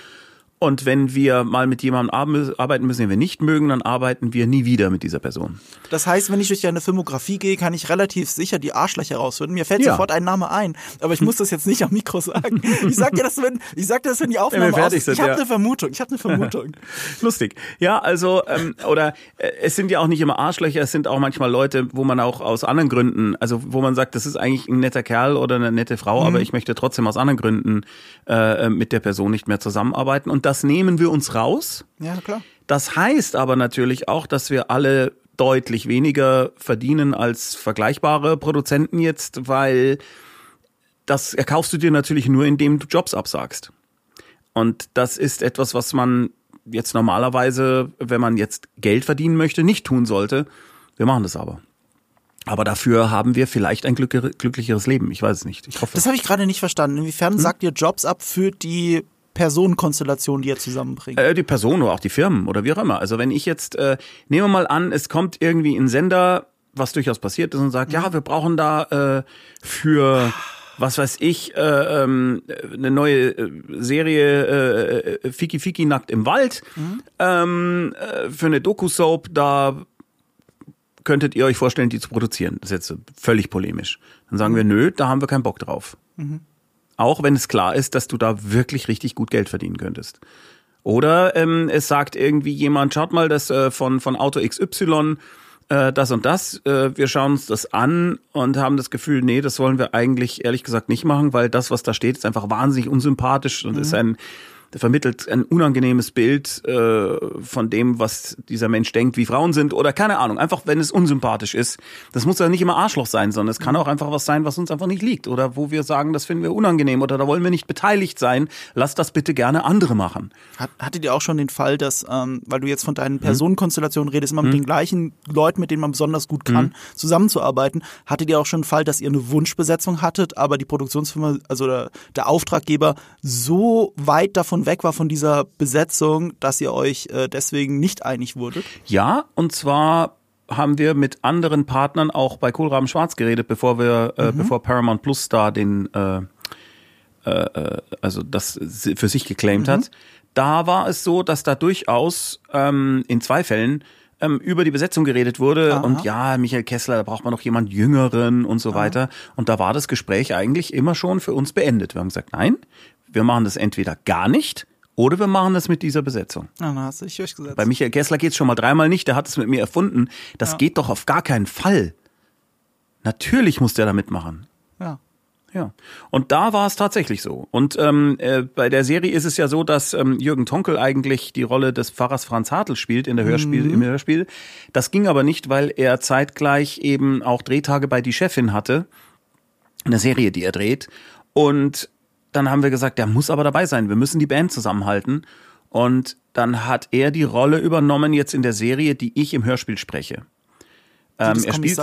Und wenn wir mal mit jemandem arbe- arbeiten müssen, den wir nicht mögen, dann arbeiten wir nie wieder mit dieser Person. Das heißt, wenn ich durch deine Filmografie gehe, kann ich relativ sicher die Arschlöcher rausfinden. Mir fällt Ja. sofort ein Name ein, aber ich muss das jetzt nicht am Mikro sagen. Ich sag dir das, wenn ich sag dir das, wenn die Aufnahme fertig aus sind, Ich habe ja. eine Vermutung. Ich habe eine Vermutung. Lustig. Ja, also, ähm, oder äh, es sind ja auch nicht immer Arschlöcher, es sind auch manchmal Leute, wo man auch aus anderen Gründen, also wo man sagt, das ist eigentlich ein netter Kerl oder eine nette Frau, aber ich möchte trotzdem aus anderen Gründen äh, mit der Person nicht mehr zusammenarbeiten. Und das nehmen wir uns raus. ja, klar. Das heißt aber natürlich auch, dass wir alle deutlich weniger verdienen als vergleichbare Produzenten jetzt, weil das erkaufst du dir natürlich nur, indem du Jobs absagst. Und das ist etwas, was man jetzt normalerweise, wenn man jetzt Geld verdienen möchte, nicht tun sollte. Wir machen das aber. Aber dafür haben wir vielleicht ein glücklicheres Leben. Ich weiß es nicht. Ich hoffe. Das habe ich gerade nicht verstanden. Inwiefern Hm? sagt ihr Jobs ab für die Personenkonstellation, die ihr zusammenbringt? Äh, die Person oder auch die Firmen oder wie auch immer. Also wenn ich jetzt, äh, nehmen wir mal an, es kommt irgendwie ein Sender, was durchaus passiert ist und sagt, ja, wir brauchen da äh, für was weiß ich, äh, ähm, eine neue äh, Serie äh, äh, Fiki Fiki nackt im Wald ähm, äh, für eine Doku-Soap, da könntet ihr euch vorstellen, die zu produzieren. Das ist jetzt völlig polemisch. Dann sagen wir, nö, da haben wir keinen Bock drauf. Auch wenn es klar ist, dass du da wirklich richtig gut Geld verdienen könntest. Oder ähm, es sagt irgendwie jemand, schaut mal, das äh, von, von Auto XY, äh, das und das, äh, wir schauen uns das an und haben das Gefühl, nee, das wollen wir eigentlich ehrlich gesagt nicht machen, weil das, was da steht, ist einfach wahnsinnig unsympathisch und ist ein der vermittelt ein unangenehmes Bild äh, von dem, was dieser Mensch denkt, wie Frauen sind oder keine Ahnung. Einfach, wenn es unsympathisch ist. Das muss ja nicht immer Arschloch sein, sondern es kann auch einfach was sein, was uns einfach nicht liegt oder wo wir sagen, das finden wir unangenehm oder da wollen wir nicht beteiligt sein. Lass das bitte gerne andere machen. Hat, hattet ihr auch schon den Fall, dass, ähm, weil du jetzt von deinen Personenkonstellationen redest, immer mit den gleichen Leuten, mit denen man besonders gut kann, zusammenzuarbeiten, hattet ihr auch schon einen Fall, dass ihr eine Wunschbesetzung hattet, aber die Produktionsfirma, also der, der Auftraggeber so weit davon davon weg war von dieser Besetzung, dass ihr euch äh, deswegen nicht einig wurdet? Ja, und zwar haben wir mit anderen Partnern auch bei Kohlraben Schwarz geredet, bevor wir, äh, bevor Paramount Plus da den, äh, äh, also das für sich geclaimed hat. Da war es so, dass da durchaus ähm, in zwei Fällen ähm, über die Besetzung geredet wurde Aha. und ja, Michael Kessler, da braucht man noch jemand Jüngeren und so weiter. Und da war das Gespräch eigentlich immer schon für uns beendet. Wir haben gesagt, nein, wir machen das entweder gar nicht oder wir machen das mit dieser Besetzung. Ja, dann hast du dich durchgesetzt. Bei Michael Kessler geht's schon mal dreimal nicht, der hat es mit mir erfunden. Das Ja. geht doch auf gar keinen Fall. Natürlich muss der da mitmachen. ja. Ja. Und da war es tatsächlich so. Und ähm, äh, bei der Serie ist es ja so, dass ähm, Jürgen Tonkel eigentlich die Rolle des Pfarrers Franz Hartl spielt in der Hörspiel, im Hörspiel. Das ging aber nicht, weil er zeitgleich eben auch Drehtage bei Die Chefin hatte. Eine Serie, die er dreht. Und dann haben wir gesagt, der muss aber dabei sein. Wir müssen die Band zusammenhalten. Und dann hat er die Rolle übernommen jetzt in der Serie, die ich im Hörspiel spreche. Ähm, er spielt,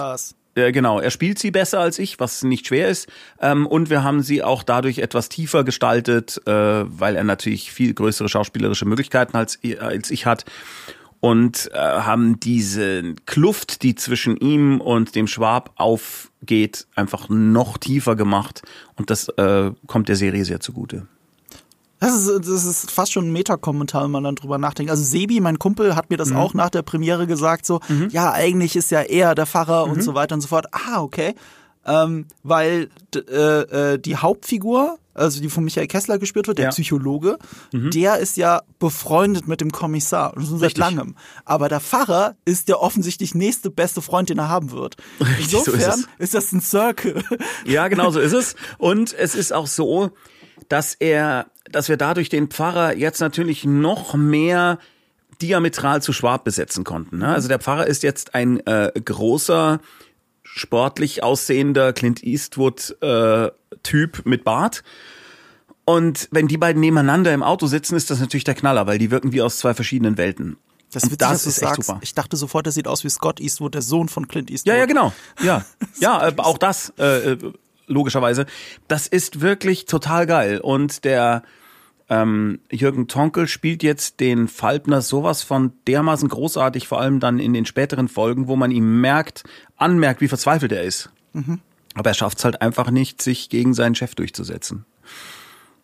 äh, genau, er spielt sie besser als ich, was nicht schwer ist. Ähm, und wir haben sie auch dadurch etwas tiefer gestaltet, äh, weil er natürlich viel größere schauspielerische Möglichkeiten als, als ich hat. Und äh, haben diese Kluft, die zwischen ihm und dem Schwab aufgeht, einfach noch tiefer gemacht. Und das äh, kommt der Serie sehr zugute. Das ist, das ist fast schon ein Metakommentar, wenn man dann drüber nachdenkt. Also Sebi, mein Kumpel, hat mir das auch nach der Premiere gesagt, so, ja, eigentlich ist ja er der Pfarrer und so weiter und so fort. Ah, okay. Ähm, weil äh, äh, die Hauptfigur, also die von Michael Kessler gespielt wird, der Ja. Psychologe, der ist ja befreundet mit dem Kommissar, schon seit langem. Aber der Pfarrer ist der offensichtlich nächste beste Freund, den er haben wird. Richtig, so ist Insofern ist das ein Circle. Ja, genau so ist es. Und es ist auch so, dass er, dass wir dadurch den Pfarrer jetzt natürlich noch mehr diametral zu Schwab besetzen konnten. Ne? Also der Pfarrer ist jetzt ein äh, großer, sportlich aussehender Clint Eastwood äh, mit Bart. Und wenn die beiden nebeneinander im Auto sitzen, ist das natürlich der Knaller, weil die wirken wie aus zwei verschiedenen Welten. Das witzig, das ist echt super. Ich dachte sofort, der sieht aus wie Scott Eastwood, der Sohn von Clint Eastwood. Ja, ja, genau. Ja, ja, äh, auch das äh, äh, logischerweise. Das ist wirklich total geil. Und der ähm, Jürgen Tonkel spielt jetzt den Falbner sowas von dermaßen großartig, vor allem dann in den späteren Folgen, wo man ihm merkt, anmerkt, wie verzweifelt er ist. Aber er schafft es halt einfach nicht, sich gegen seinen Chef durchzusetzen.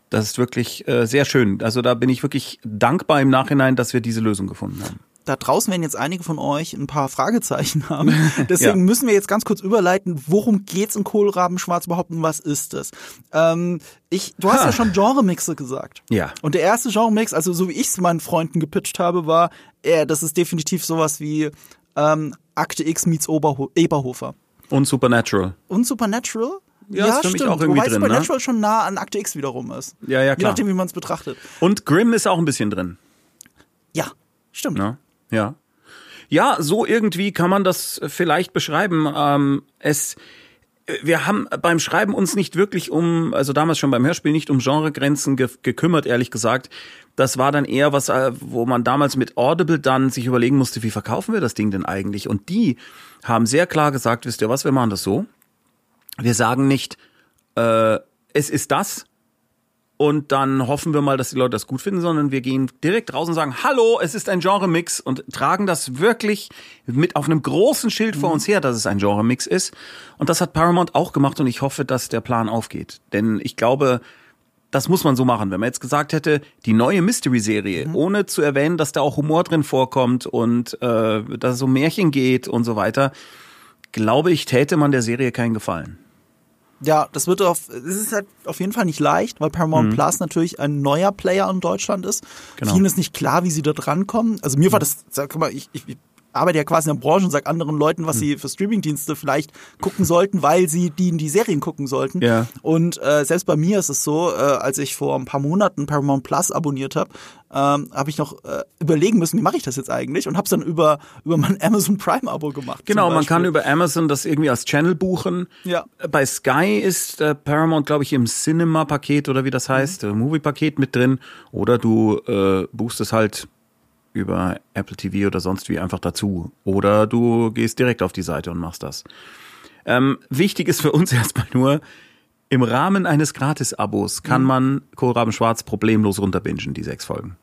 Das ist wirklich äh, sehr schön. Also da bin ich wirklich dankbar im Nachhinein, dass wir diese Lösung gefunden haben. Da draußen werden jetzt einige von euch ein paar Fragezeichen haben. Deswegen Ja. müssen wir jetzt ganz kurz überleiten, worum geht's in Kohlrabenschwarz überhaupt und was ist es? Ähm, ich, du hast Ha. ja schon Genremixe gesagt. Ja. Und der erste Genremix, also so wie ich es meinen Freunden gepitcht habe, war, äh, das ist definitiv sowas wie ähm, Akte X meets Oberho Eberhofer. Und Supernatural. Und Supernatural? Ja, ist für mich auch irgendwie Wobei drin, ne? Supernatural schon nah an Akte X wiederum ist. Ja, ja, Je klar. nachdem, wie man es betrachtet. Und Grimm ist auch ein bisschen drin. Ja, stimmt. Ne? Ja. Ja, so irgendwie kann man das vielleicht beschreiben. Ähm, es, wir haben beim Schreiben uns nicht wirklich um, also damals schon beim Hörspiel nicht um Genregrenzen ge gekümmert, ehrlich gesagt. Das war dann eher was, äh, wo man damals mit Audible dann sich überlegen musste, wie verkaufen wir das Ding denn eigentlich? Und die haben sehr klar gesagt, wisst ihr was, wir machen das so. Wir sagen nicht, äh, es ist das, und dann hoffen wir mal, dass die Leute das gut finden, sondern wir gehen direkt raus und sagen, hallo, es ist ein Genre-Mix und tragen das wirklich mit auf einem großen Schild vor uns her, dass es ein Genre-Mix ist. Und das hat Paramount auch gemacht und ich hoffe, dass der Plan aufgeht. Denn ich glaube, das muss man so machen. Wenn man jetzt gesagt hätte, die neue Mystery-Serie, ohne zu erwähnen, dass da auch Humor drin vorkommt und äh, dass es um Märchen geht und so weiter, glaube ich, täte man der Serie keinen Gefallen. Ja, das wird auf, es ist halt auf jeden Fall nicht leicht, weil Paramount Plus natürlich ein neuer Player in Deutschland ist. Genau. Vielen ist nicht klar, wie sie da drankommen. Also mir war das, sag mal, ich, ich, ich arbeite ja quasi in der Branche und sage anderen Leuten, was sie für Streamingdienste vielleicht gucken sollten, weil sie die in die Serien gucken sollten. Ja. Und äh, selbst bei mir ist es so, äh, als ich vor ein paar Monaten Paramount Plus abonniert habe, ähm, habe ich noch äh, überlegen müssen, wie mache ich das jetzt eigentlich? Und habe es dann über über mein Amazon Prime Abo gemacht. Genau, man kann über Amazon das irgendwie als Channel buchen. Ja. Bei Sky ist äh, Paramount, glaube ich, im Cinema-Paket oder wie das heißt, äh, Movie-Paket mit drin. Oder du äh, buchst es halt über Apple TV oder sonst wie einfach dazu. Oder du gehst direkt auf die Seite und machst das. Ähm, wichtig ist für uns erstmal nur, Im Rahmen eines Gratis-Abos kann Mhm. man Kohlraben Schwarz problemlos runterbingen, die sechs Folgen.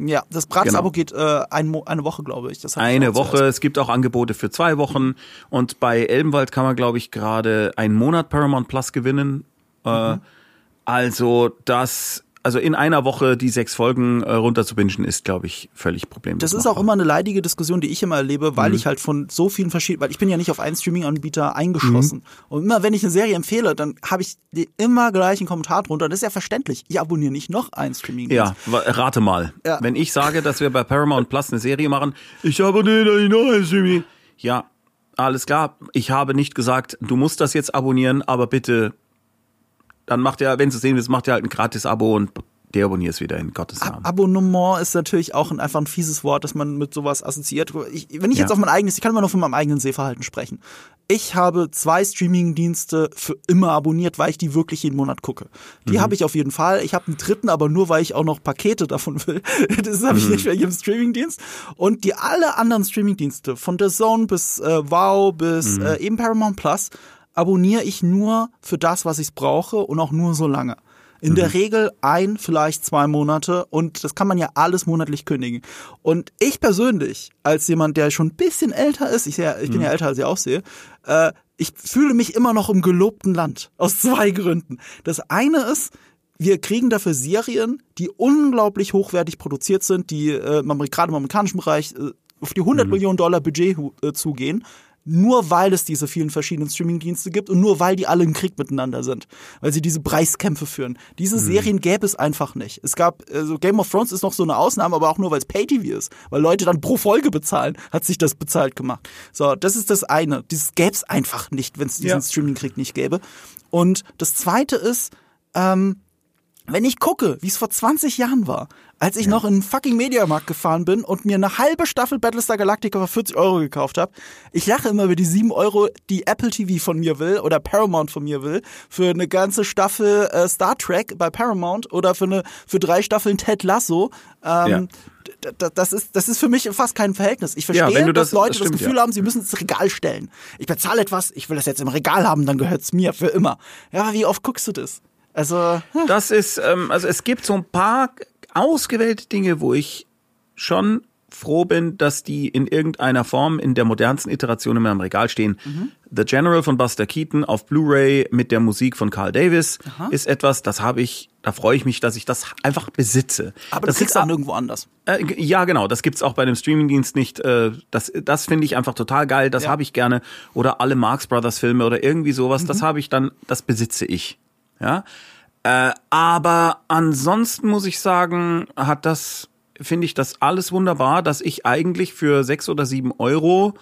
Ja, das Gratis-Abo Genau. geht äh, ein Mo eine Woche, glaube ich. Das Eine Woche, zuerst. es gibt auch Angebote für zwei Wochen und bei Elbenwald kann man, glaube ich, gerade einen Monat Paramount Plus gewinnen. Äh, Mhm. also das, also in einer Woche die sechs Folgen äh, runterzubingen, ist, glaube ich, völlig problemlos. Das ist auch immer eine leidige Diskussion, die ich immer erlebe, Mhm. weil ich halt von so vielen verschiedenen, weil ich bin ja nicht auf einen Streaming-Anbieter eingeschlossen. Mhm. Und immer wenn ich eine Serie empfehle, dann habe ich immer gleich einen Kommentar drunter. Das ist ja verständlich. Ich abonniere nicht noch einen streaming Ja, wa- rate mal. Ja. Wenn ich sage, dass wir bei Paramount Plus eine Serie machen, ich abonniere die neue Streaming. Ja, alles klar. Ich habe nicht gesagt, du musst das jetzt abonnieren, aber bitte, dann macht er, wenn du sehen willst, macht er halt ein Gratis-Abo und deabonnier es wieder in Gottes Namen. Abonnement ist natürlich auch ein, einfach ein fieses Wort, das man mit sowas assoziiert. Ich, wenn ich Ja. jetzt auf mein eigenes, ich kann immer nur von meinem eigenen Sehverhalten sprechen. Ich habe zwei Streaming-Dienste für immer abonniert, weil ich die wirklich jeden Monat gucke. Die Mhm. habe ich auf jeden Fall. Ich habe einen dritten, aber nur, weil ich auch noch Pakete davon will. Das habe ich Mhm. nicht bei jedem Streaming-Dienst. Und die alle anderen Streaming-Dienste, von The Zone bis äh, Wow bis Mhm. äh, eben Paramount Plus, abonniere ich nur für das, was ich brauche und auch nur so lange. In der Regel ein, vielleicht zwei Monate und das kann man ja alles monatlich kündigen. Und ich persönlich, als jemand, der schon ein bisschen älter ist, ich, sehe, ich bin ja älter, als ich aussehe, äh, ich fühle mich immer noch im gelobten Land. Aus zwei Gründen. Das eine ist, wir kriegen dafür Serien, die unglaublich hochwertig produziert sind, die äh, gerade im amerikanischen Bereich äh, auf die 100 Millionen Dollar Budget äh, zugehen. Nur weil es diese vielen verschiedenen Streamingdienste gibt und nur weil die alle im Krieg miteinander sind, weil sie diese Preiskämpfe führen. Diese Serien gäbe es einfach nicht. Es gab, also Game of Thrones ist noch so eine Ausnahme, aber auch nur weil es Pay-TV ist, weil Leute dann pro Folge bezahlen, hat sich das bezahlt gemacht. So, das ist das eine. Dieses gäbe es einfach nicht, wenn es diesen Ja. Streaming-Krieg nicht gäbe. Und das zweite ist, ähm, wenn ich gucke, wie es vor 20 Jahren war, als ich noch in den fucking Mediamarkt gefahren bin und mir eine halbe Staffel Battlestar Galactica für 40 Euro gekauft habe, ich lache immer über die 7 Euro, die Apple TV von mir will oder Paramount von mir will, für eine ganze Staffel äh, Star Trek bei Paramount oder für eine für drei Staffeln Ted Lasso. Ähm, d- Das ist, das ist für mich fast kein Verhältnis. Ich verstehe, wenn du dass das- Leute das das, stimmt, Gefühl ja. haben, sie müssen ins Regal stellen. Ich bezahle etwas, ich will das jetzt im Regal haben, dann gehört's mir für immer. Ja, wie oft guckst du das? Also, Das ist, ähm, also es gibt so ein paar ausgewählte Dinge, wo ich schon froh bin, dass die in irgendeiner Form in der modernsten Iteration in meinem Regal stehen. The General von Buster Keaton auf Blu-ray mit der Musik von Carl Davis ist etwas, das habe ich, da freue ich mich, dass ich das einfach besitze. aber das ist auch nirgendwo anders. äh, ja, genau. Das gibt's auch bei dem Streamingdienst nicht. Äh, das das finde ich einfach total geil. Das Ja. habe ich gerne. Oder alle Marx Brothers Filme oder irgendwie sowas. Das habe ich dann. Das besitze ich. Ja. Äh, aber ansonsten muss ich sagen, hat das finde ich das alles wunderbar, dass ich eigentlich für sechs oder sieben Euro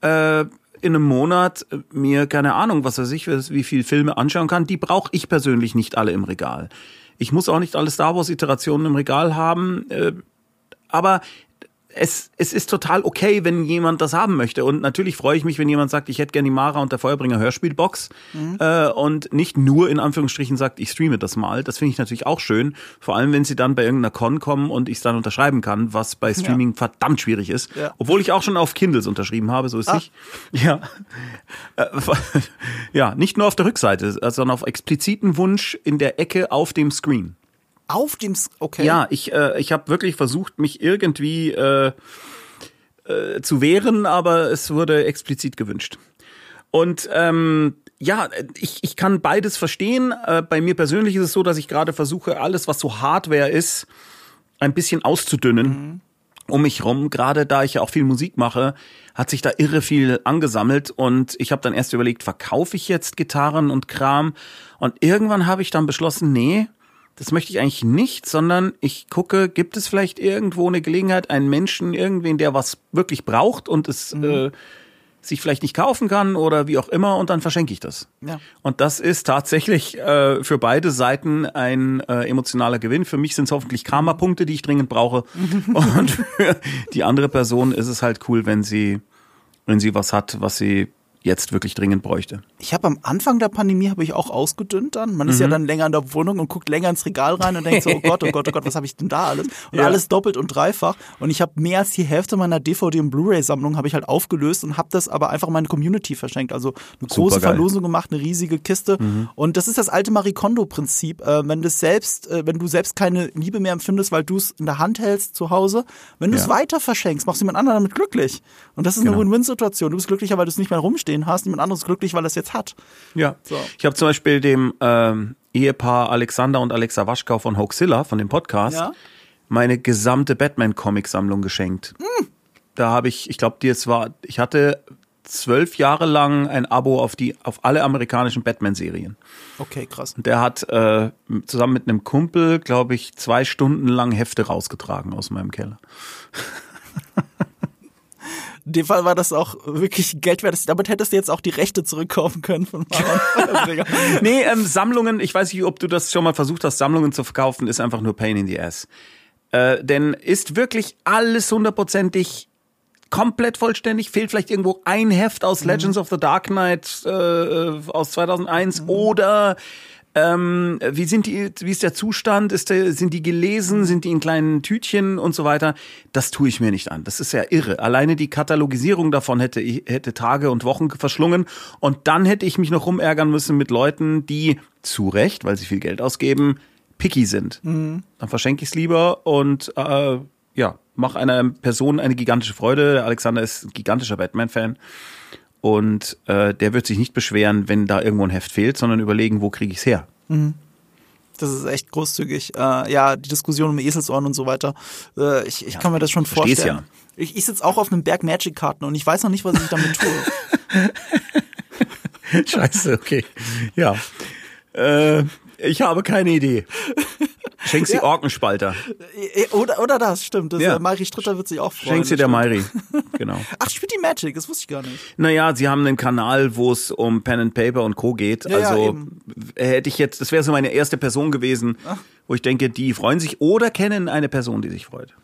äh, in einem Monat mir keine Ahnung, was weiß ich, wie viel Filme anschauen kann. Die brauche ich persönlich nicht alle im Regal. Ich muss auch nicht alle Star Wars Iterationen im Regal haben. Äh, aber es, es ist total okay, wenn jemand das haben möchte. Und natürlich freue ich mich, wenn jemand sagt, ich hätte gerne die Mara und der Feuerbringer Hörspielbox äh, und nicht nur in Anführungsstrichen sagt, ich streame das mal. Das finde ich natürlich auch schön. Vor allem, wenn sie dann bei irgendeiner Con kommen und ich es dann unterschreiben kann, was bei Streaming verdammt schwierig ist. Ja. Obwohl ich auch schon auf Kindles unterschrieben habe, so ist Ah. nicht. Ja. Ja, nicht nur auf der Rückseite, sondern auf expliziten Wunsch in der Ecke auf dem Screen. Auf dem, S- okay. Ja, ich, äh, ich habe wirklich versucht, mich irgendwie äh, äh, zu wehren, aber es wurde explizit gewünscht. Und ähm, ja, ich, ich kann beides verstehen. Äh, bei mir persönlich ist es so, dass ich gerade versuche, alles, was so Hardware ist, ein bisschen auszudünnen. Um mich rum, gerade da ich ja auch viel Musik mache, hat sich da irre viel angesammelt und ich habe dann erst überlegt, verkaufe ich jetzt Gitarren und Kram und irgendwann habe ich dann beschlossen, nee, das möchte ich eigentlich nicht, sondern ich gucke, gibt es vielleicht irgendwo eine Gelegenheit, einen Menschen, irgendwen, der was wirklich braucht und es äh, sich vielleicht nicht kaufen kann oder wie auch immer und dann verschenke ich das. Ja. Und das ist tatsächlich äh, für beide Seiten ein äh, emotionaler Gewinn. Für mich sind es hoffentlich Karma-Punkte, die ich dringend brauche. und für die andere Person ist es halt cool, wenn sie, wenn sie was hat, was sie jetzt wirklich dringend bräuchte. Ich habe am Anfang der Pandemie habe ich auch ausgedünnt dann. Man ist ja dann länger in der Wohnung und guckt länger ins Regal rein und denkt so, oh Gott, oh Gott, oh Gott, was habe ich denn da alles? Und Ja. alles doppelt und dreifach. Und ich habe mehr als die Hälfte meiner DVD- und Blu-ray-Sammlung habe ich halt aufgelöst und habe das aber einfach meine Community verschenkt. Also eine große Supergeil. Verlosung gemacht, eine riesige Kiste. Und das ist das alte Marie Kondo-Prinzip. Äh, wenn, das selbst, äh, wenn du selbst keine Liebe mehr empfindest, weil du es in der Hand hältst zu Hause, wenn du es Ja. weiter verschenkst, machst du jemand anderen damit glücklich. Und das ist Genau. eine Win-Win-Situation. Du bist glücklicher, weil du es nicht mehr rumstehen hast, jemand anderes ist glücklich, weil er es jetzt hat. Ja. So. Ich habe zum Beispiel dem ähm, Ehepaar Alexander und Alexa Waschkau von Hoaxilla, von dem Podcast, Ja. meine gesamte Batman-Comic-Sammlung geschenkt. Da habe ich, ich glaube, es war, ich hatte zwölf Jahre lang ein Abo auf die, auf alle amerikanischen Batman-Serien. Okay, krass. Und der hat äh, zusammen mit einem Kumpel, glaube ich, zwei Stunden lang Hefte rausgetragen aus meinem Keller. In dem Fall war das auch wirklich Geld wert. Damit hättest du jetzt auch die Rechte zurückkaufen können von Feuerträger. Nee, ähm, Sammlungen, ich weiß nicht, ob du das schon mal versucht hast, Sammlungen zu verkaufen, ist einfach nur Pain in the Ass. Äh, denn ist wirklich alles hundertprozentig komplett vollständig? Fehlt vielleicht irgendwo ein Heft aus Legends of the Dark Knight äh, aus 2001 oder ähm, wie sind die, wie ist der Zustand? Ist der, sind die gelesen? Sind die in kleinen Tütchen und so weiter? Das tue ich mir nicht an. Das ist ja irre. Alleine die Katalogisierung davon hätte, ich- hätte Tage und Wochen verschlungen. Und dann hätte ich mich noch rumärgern müssen mit Leuten, die zu Recht, weil sie viel Geld ausgeben, picky sind. Dann verschenke ich es lieber und äh, ja, mach einer Person eine gigantische Freude. Der Alexander ist ein gigantischer Batman-Fan. Und äh, der wird sich nicht beschweren, wenn da irgendwo ein Heft fehlt, sondern überlegen, wo kriege ich es her. Das ist echt großzügig. Äh, ja, die Diskussion um Eselsohren und so weiter. Äh, ich ich kann mir das schon vorstellen. ja. Ich, ich sitze auch auf einem Berg Magic-Karten und ich weiß noch nicht, was ich damit tue. Scheiße, okay. Ja. Äh, ich habe keine Idee. Schenk sie Ja. Orkenspalter. Äh, oder, oder das, stimmt. Das, Ja. äh, Mari Stritter wird sich auch freuen. Schenk sie der. Mairi. Genau. Ach, spielt die Magic, das wusste ich gar nicht. Naja, sie haben einen Kanal, wo es um Pen and Paper und Co. geht. Ja, ja, also eben. hätte ich jetzt, das wäre so meine erste Person gewesen, wo ich denke, die freuen sich oder kennen eine Person, die sich freut.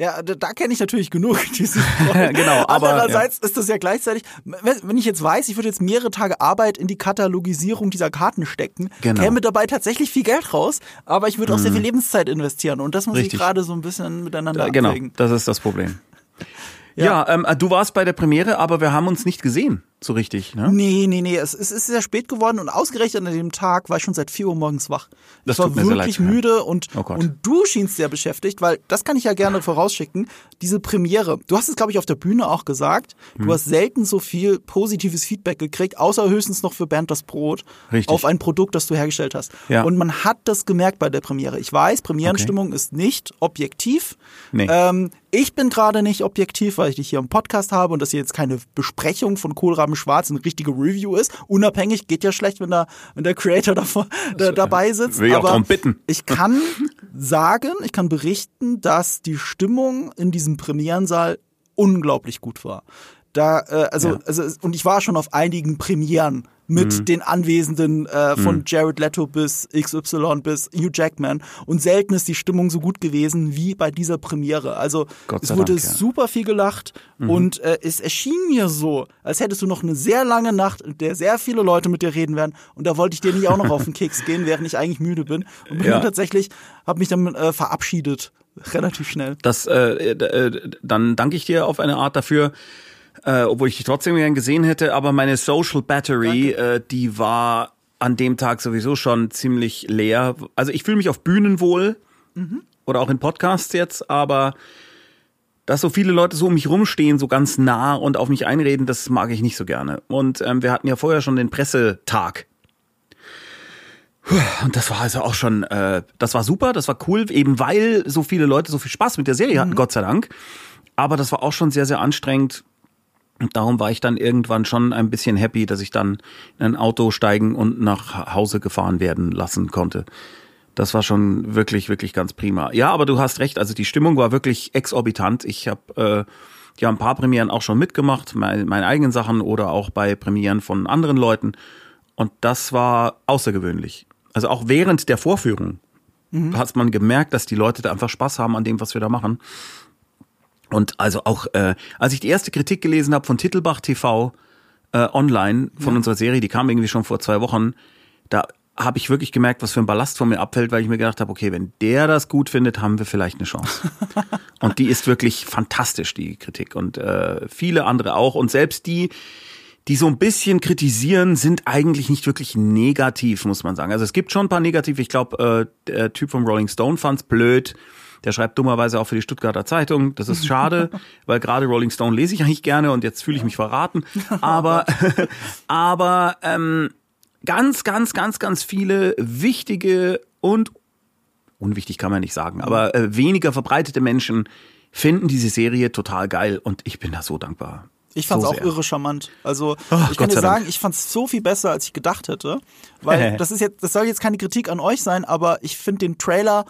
Ja, da, da kenne ich natürlich genug. Die sich freuen. Genau, aber, Andererseits ist das ja gleichzeitig, wenn ich jetzt weiß, ich würde jetzt mehrere Tage Arbeit in die Katalogisierung dieser Karten stecken, Genau. Mhm. käme dabei tatsächlich viel Geld raus, aber ich würde auch sehr viel Lebenszeit investieren und das muss ich Richtig. gerade so ein bisschen miteinander Äh, genau, abwägen. das ist das Problem. Ja. Ja, ähm, äh, du warst bei der Premiere, aber wir haben uns nicht gesehen, so richtig. Ne? Nee, nee, nee, es, es ist sehr spät geworden und ausgerechnet an dem Tag war ich schon seit 4 Uhr morgens wach. Das ich war wirklich leid müde und, Oh und du schienst sehr beschäftigt, weil das kann ich ja gerne vorausschicken. Diese Premiere, du hast es, glaube ich, auf der Bühne auch gesagt, Hm. du hast selten so viel positives Feedback gekriegt, außer höchstens noch für Bernd das Brot Richtig. auf ein Produkt, das du hergestellt hast. Ja. Und man hat das gemerkt bei der Premiere. Ich weiß, Premierenstimmung ist nicht objektiv. Nee. Ähm, ich bin gerade nicht objektiv, weil ich dich hier im Podcast habe und das hier jetzt keine Besprechung von Kohlraben Schwarz, eine richtige Review ist. Unabhängig geht ja schlecht, wenn, da, wenn der Creator davor, da, dabei sitzt. will ich auch aber darum bitten. Ich kann sagen, ich kann berichten, dass die Stimmung in diesem Premierensaal unglaublich gut war. Da, äh, also, Ja. also, und ich war schon auf einigen Premieren mit Mhm. den Anwesenden äh, von Jared Leto bis XY bis Hugh Jackman und selten ist die Stimmung so gut gewesen wie bei dieser Premiere. Also es wurde Dank, ja. Mhm. super viel gelacht und äh, es erschien mir so, als hättest du noch eine sehr lange Nacht, in der sehr viele Leute mit dir reden werden und da wollte ich dir nicht auch noch auf den Keks gehen, während ich eigentlich müde bin und bin Ja. tatsächlich, habe mich dann äh, verabschiedet, relativ schnell. Das, äh, d- äh, dann danke ich dir auf eine Art dafür, äh, obwohl ich dich trotzdem gern gesehen hätte, aber meine Social Battery, äh, die war an dem Tag sowieso schon ziemlich leer. Also ich fühle mich auf Bühnen wohl oder auch in Podcasts jetzt, aber dass so viele Leute so um mich rumstehen, so ganz nah und auf mich einreden, das mag ich nicht so gerne. Und ähm, wir hatten ja vorher schon den Pressetag. Und das war also auch schon, äh, das war super, das war cool, eben weil so viele Leute so viel Spaß mit der Serie hatten, Gott sei Dank. Aber das war auch schon sehr, sehr anstrengend. Und darum war ich dann irgendwann schon ein bisschen happy, dass ich dann in ein Auto steigen und nach Hause gefahren werden lassen konnte. Das war schon wirklich, wirklich ganz prima. Ja, aber du hast recht, also die Stimmung war wirklich exorbitant. Ich habe äh, ja ein paar Premieren auch schon mitgemacht, meine, meine eigenen Sachen oder auch bei Premieren von anderen Leuten. Und das war außergewöhnlich. Also auch während der Vorführung hat man gemerkt, dass die Leute da einfach Spaß haben an dem, was wir da machen. Und also auch, äh, als ich die erste Kritik gelesen habe von Titelbach TV, äh, online von unserer Serie, die kam irgendwie schon vor zwei Wochen. Da habe ich wirklich gemerkt, was für ein Ballast von mir abfällt, weil ich mir gedacht habe, okay, wenn der das gut findet, haben wir vielleicht eine Chance. und die ist wirklich fantastisch, die Kritik. Und äh, viele andere auch. Und selbst die, die so ein bisschen kritisieren, sind eigentlich nicht wirklich negativ, muss man sagen. Also es gibt schon ein paar negative. Ich glaube, äh, der Typ vom Rolling Stone fand's blöd. Der schreibt dummerweise auch für die Stuttgarter Zeitung. Das ist schade, weil gerade Rolling Stone lese ich eigentlich gerne und jetzt fühle ich mich verraten. Aber, aber ähm, ganz, ganz, ganz, ganz viele wichtige und unwichtig kann man nicht sagen, aber äh, weniger verbreitete Menschen finden diese Serie total geil und ich bin da so dankbar. Ich fand's so auch sehr. irre charmant. Also Ach, ich kann Gott dir sei Dank. sagen, ich fand's so viel besser, als ich gedacht hätte. Weil das ist jetzt, das soll jetzt keine Kritik an euch sein, aber ich finde den Trailer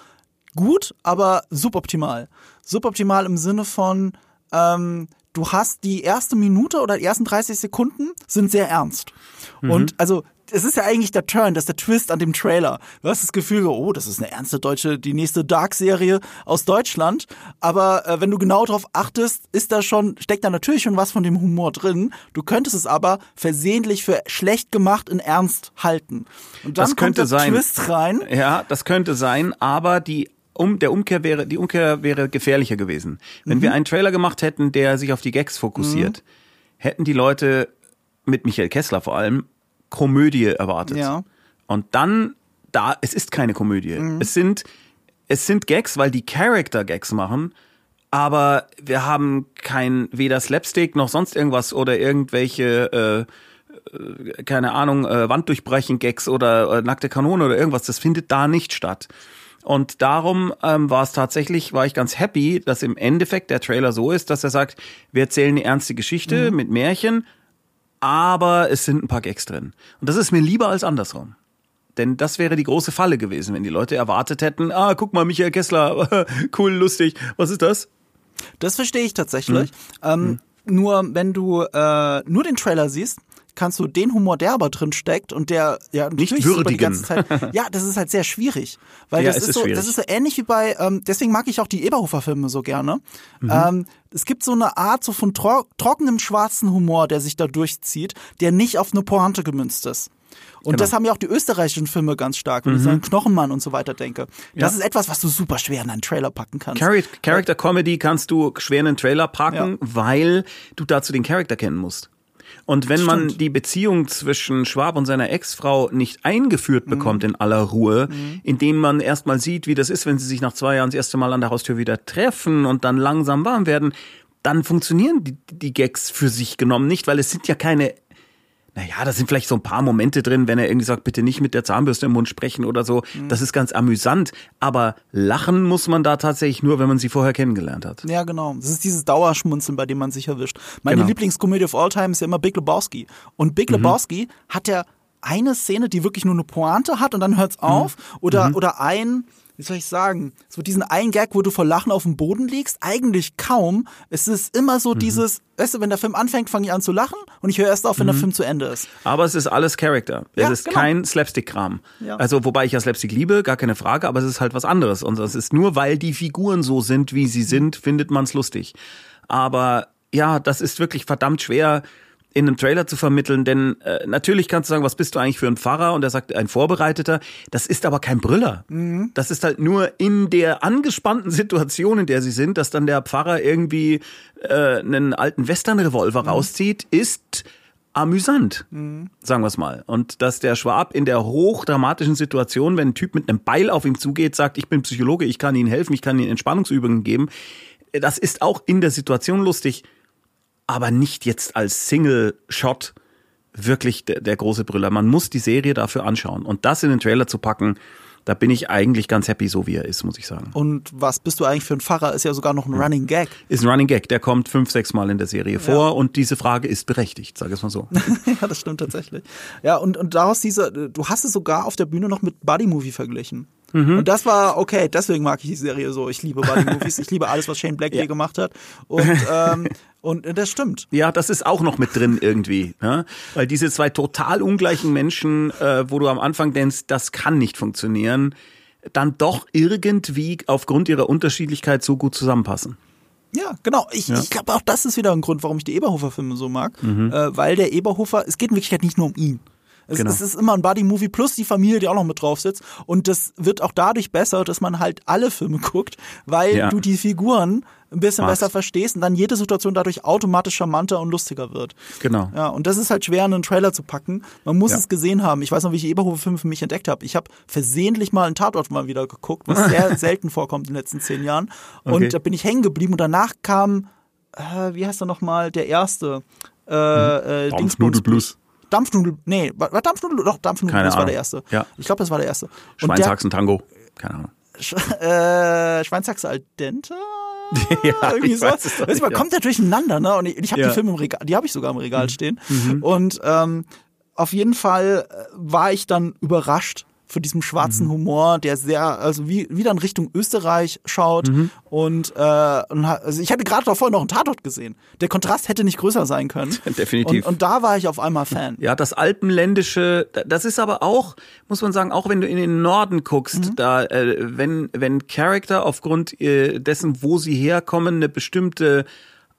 gut, aber suboptimal. Suboptimal im Sinne von, ähm, du hast die erste Minute oder die ersten 30 Sekunden sind sehr ernst. Mhm. Und also es ist ja eigentlich der Turn, das ist der Twist an dem Trailer. Du hast das Gefühl, so, oh, das ist eine ernste deutsche, die nächste Dark-Serie aus Deutschland. Aber äh, wenn du genau darauf achtest, ist da schon, steckt da natürlich schon was von dem Humor drin. Du könntest es aber versehentlich für schlecht gemacht in Ernst halten. Und dann Das könnte kommt der sein. Twist rein. Ja, das könnte sein, aber die um, der Umkehr wäre, die Umkehr wäre gefährlicher gewesen. Wenn Mhm. wir einen Trailer gemacht hätten, der sich auf die Gags fokussiert, hätten die Leute mit Michael Kessler vor allem Komödie erwartet. Ja. Mhm. Und dann, da, es ist keine Komödie. Es sind, es sind Gags, weil die Character Gags machen, aber wir haben kein, weder Slapstick noch sonst irgendwas oder irgendwelche, äh, äh, keine Ahnung, äh, Wanddurchbrechen-Gags oder äh, nackte Kanone oder irgendwas. Das findet da nicht statt. Und darum ähm, war es tatsächlich, war ich ganz happy, dass im Endeffekt der Trailer so ist, dass er sagt, wir erzählen eine ernste Geschichte mit Märchen, aber es sind ein paar Gags drin. Und das ist mir lieber als andersrum. Denn das wäre die große Falle gewesen, wenn die Leute erwartet hätten, ah, guck mal, Michael Kessler, cool, lustig. Was ist das? Das verstehe ich tatsächlich. Mhm. Ähm, Nur wenn du äh, nur den Trailer siehst, kannst du den Humor, der aber drin steckt und der ja Nicht super die würdigen. ganze Zeit. Ja, das ist halt sehr schwierig, weil Ja, das ist, so, schwierig. das ist so ähnlich wie bei. Ähm, deswegen mag ich auch die Eberhofer-Filme so gerne. Mhm. Ähm, es gibt so eine Art so von tro trockenem schwarzen Humor, der sich da durchzieht, der nicht auf eine Pointe gemünzt ist. Und Genau. das haben ja auch die österreichischen Filme ganz stark, wenn ich so an Knochenmann und so weiter denke. Das Ja. ist etwas, was du super schwer in einen Trailer packen kannst. Char Character Comedy kannst du schwer in einen Trailer packen, Ja. weil du dazu den Charakter kennen musst. Und wenn man die Beziehung zwischen Schwab und seiner Ex-Frau nicht eingeführt Mhm. bekommt in aller Ruhe, indem man erstmal sieht, wie das ist, wenn sie sich nach zwei Jahren das erste Mal an der Haustür wieder treffen und dann langsam warm werden, dann funktionieren die, die Gags für sich genommen nicht, weil es sind ja keine naja, da sind vielleicht so ein paar Momente drin, wenn er irgendwie sagt, bitte nicht mit der Zahnbürste im Mund sprechen oder so. Mhm. Das ist ganz amüsant. Aber lachen muss man da tatsächlich nur, wenn man sie vorher kennengelernt hat. Ja, genau. Das ist dieses Dauerschmunzeln, bei dem man sich erwischt. Meine Genau. Lieblingskomödie of all time ist ja immer Big Lebowski. Und Big Lebowski hat ja eine Szene, die wirklich nur eine Pointe hat und dann hört's auf. Oder, oder ein, wie soll ich sagen, so diesen einen Gag, wo du vor Lachen auf dem Boden liegst. Eigentlich kaum. Es ist immer so dieses, weißt du, wenn der Film anfängt, fange ich an zu lachen und ich höre erst auf, wenn der Film zu Ende ist. Aber es ist alles Charakter. Es Ja, ist genau. kein Slapstick-Kram. Ja. Also, wobei ich ja Slapstick liebe, gar keine Frage, aber es ist halt was anderes. Und es ist nur, weil die Figuren so sind, wie sie sind, findet man es lustig. Aber ja, das ist wirklich verdammt schwer in einem Trailer zu vermitteln, denn äh, natürlich kannst du sagen, was bist du eigentlich für ein Pfarrer? Und er sagt, ein Vorbereiteter. Das ist aber kein Brüller. Das ist halt nur in der angespannten Situation, in der sie sind, dass dann der Pfarrer irgendwie äh, einen alten Western-Revolver rauszieht, ist amüsant, sagen wir es mal. Und dass der Schwab in der hochdramatischen Situation, wenn ein Typ mit einem Beil auf ihm zugeht, sagt, ich bin Psychologe, ich kann Ihnen helfen, ich kann Ihnen Entspannungsübungen geben, das ist auch in der Situation lustig, aber nicht jetzt als Single-Shot wirklich der, der große Brüller. Man muss die Serie dafür anschauen. Und das in den Trailer zu packen, da bin ich eigentlich ganz happy, so wie er ist, muss ich sagen. Und was bist du eigentlich für ein Pfarrer, ist ja sogar noch ein Running Gag. Ist ein Running Gag, der kommt fünf, sechs Mal in der Serie vor und diese Frage ist berechtigt, sage es mal so. ja, das stimmt tatsächlich. Ja, und, und daraus diese, du hast es sogar auf der Bühne noch mit Buddy Movie verglichen. Mhm. Und das war okay, deswegen mag ich die Serie so. Ich liebe Buddy Movies, ich liebe alles, was Shane Black hier gemacht hat. Und, ähm, und das stimmt. Ja, das ist auch noch mit drin irgendwie. Ne? Weil diese zwei total ungleichen Menschen, äh, wo du am Anfang denkst, das kann nicht funktionieren, dann doch irgendwie aufgrund ihrer Unterschiedlichkeit so gut zusammenpassen. Ja, genau. Ich, Ja. ich glaube auch das ist wieder ein Grund, warum ich die Eberhofer-Filme so mag. Mhm. Äh, weil der Eberhofer, es geht in Wirklichkeit nicht nur um ihn. Es, Genau. es ist immer ein Buddy-Movie plus die Familie, die auch noch mit drauf sitzt. Und das wird auch dadurch besser, dass man halt alle Filme guckt, weil Ja. du die Figuren ein bisschen Magst. besser verstehst und dann jede Situation dadurch automatisch charmanter und lustiger wird. Genau. Ja, und das ist halt schwer in einen Trailer zu packen. Man muss Ja. es gesehen haben. Ich weiß noch, wie ich Eberhofer-Filme für mich entdeckt habe. Ich habe versehentlich mal einen Tatort mal wieder geguckt, was sehr selten vorkommt in den letzten zehn Jahren. Und Okay. da bin ich hängen geblieben und danach kam, äh, wie heißt er nochmal, der erste? Äh, äh, Dingsbums- Dampfnudelblues. Dampfnudel, nee, war, war Dampfnudel, doch, Dampfnudel, Keine das war Ahnung. der erste. Ja. Ich glaube, das war der erste. Schweinshaxen-Tango. Keine Ahnung. Sch äh, Schweinshaxe al dente? Ja, Irgendwie so. weiß es nicht, man ja. kommt ja durcheinander, ne? Und ich, ich habe Ja. Mhm. die Filme im Regal, die habe ich sogar im Regal stehen. Und ähm, auf jeden Fall äh, war ich dann überrascht von diesem schwarzen Mhm. Humor, der sehr, also wie, wieder in Richtung Österreich schaut. Mhm. Und, äh, und also ich hatte gerade davor noch einen Tatort gesehen. Der Kontrast hätte nicht größer sein können. Definitiv. Und, und da war ich auf einmal Fan. Ja, das alpenländische, das ist aber auch, muss man sagen, auch wenn du in den Norden guckst, da, äh, wenn, wenn Charakter aufgrund äh, dessen, wo sie herkommen, eine bestimmte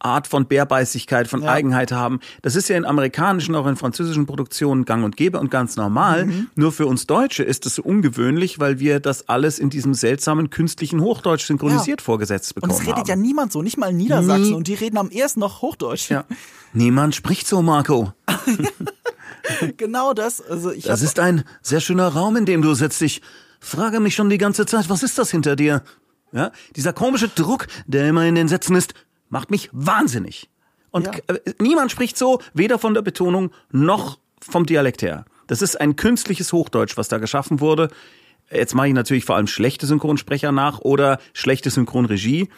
Art von Bärbeißigkeit, von Ja. Eigenheit haben. Das ist ja in amerikanischen, auch in französischen Produktionen gang und gäbe und ganz normal. Nur für uns Deutsche ist es so ungewöhnlich, weil wir das alles in diesem seltsamen künstlichen Hochdeutsch synchronisiert Ja. vorgesetzt Und bekommen es redet haben. ja niemand so, nicht mal in Niedersachsen. Nie. Und die reden am ersten noch Hochdeutsch. ja. Niemand spricht so, Marco. Genau das. Also ich Das ist ein sehr schöner Raum, in dem du sitzt. Ich frage mich schon die ganze Zeit, was ist das hinter dir? Ja, dieser komische Druck, der immer in den Sätzen ist, macht mich wahnsinnig. Und Ja. äh, niemand spricht so, weder von der Betonung noch vom Dialekt her. Das ist ein künstliches Hochdeutsch, was da geschaffen wurde. Jetzt mache ich natürlich vor allem schlechte Synchronsprecher nach oder schlechte Synchronregie.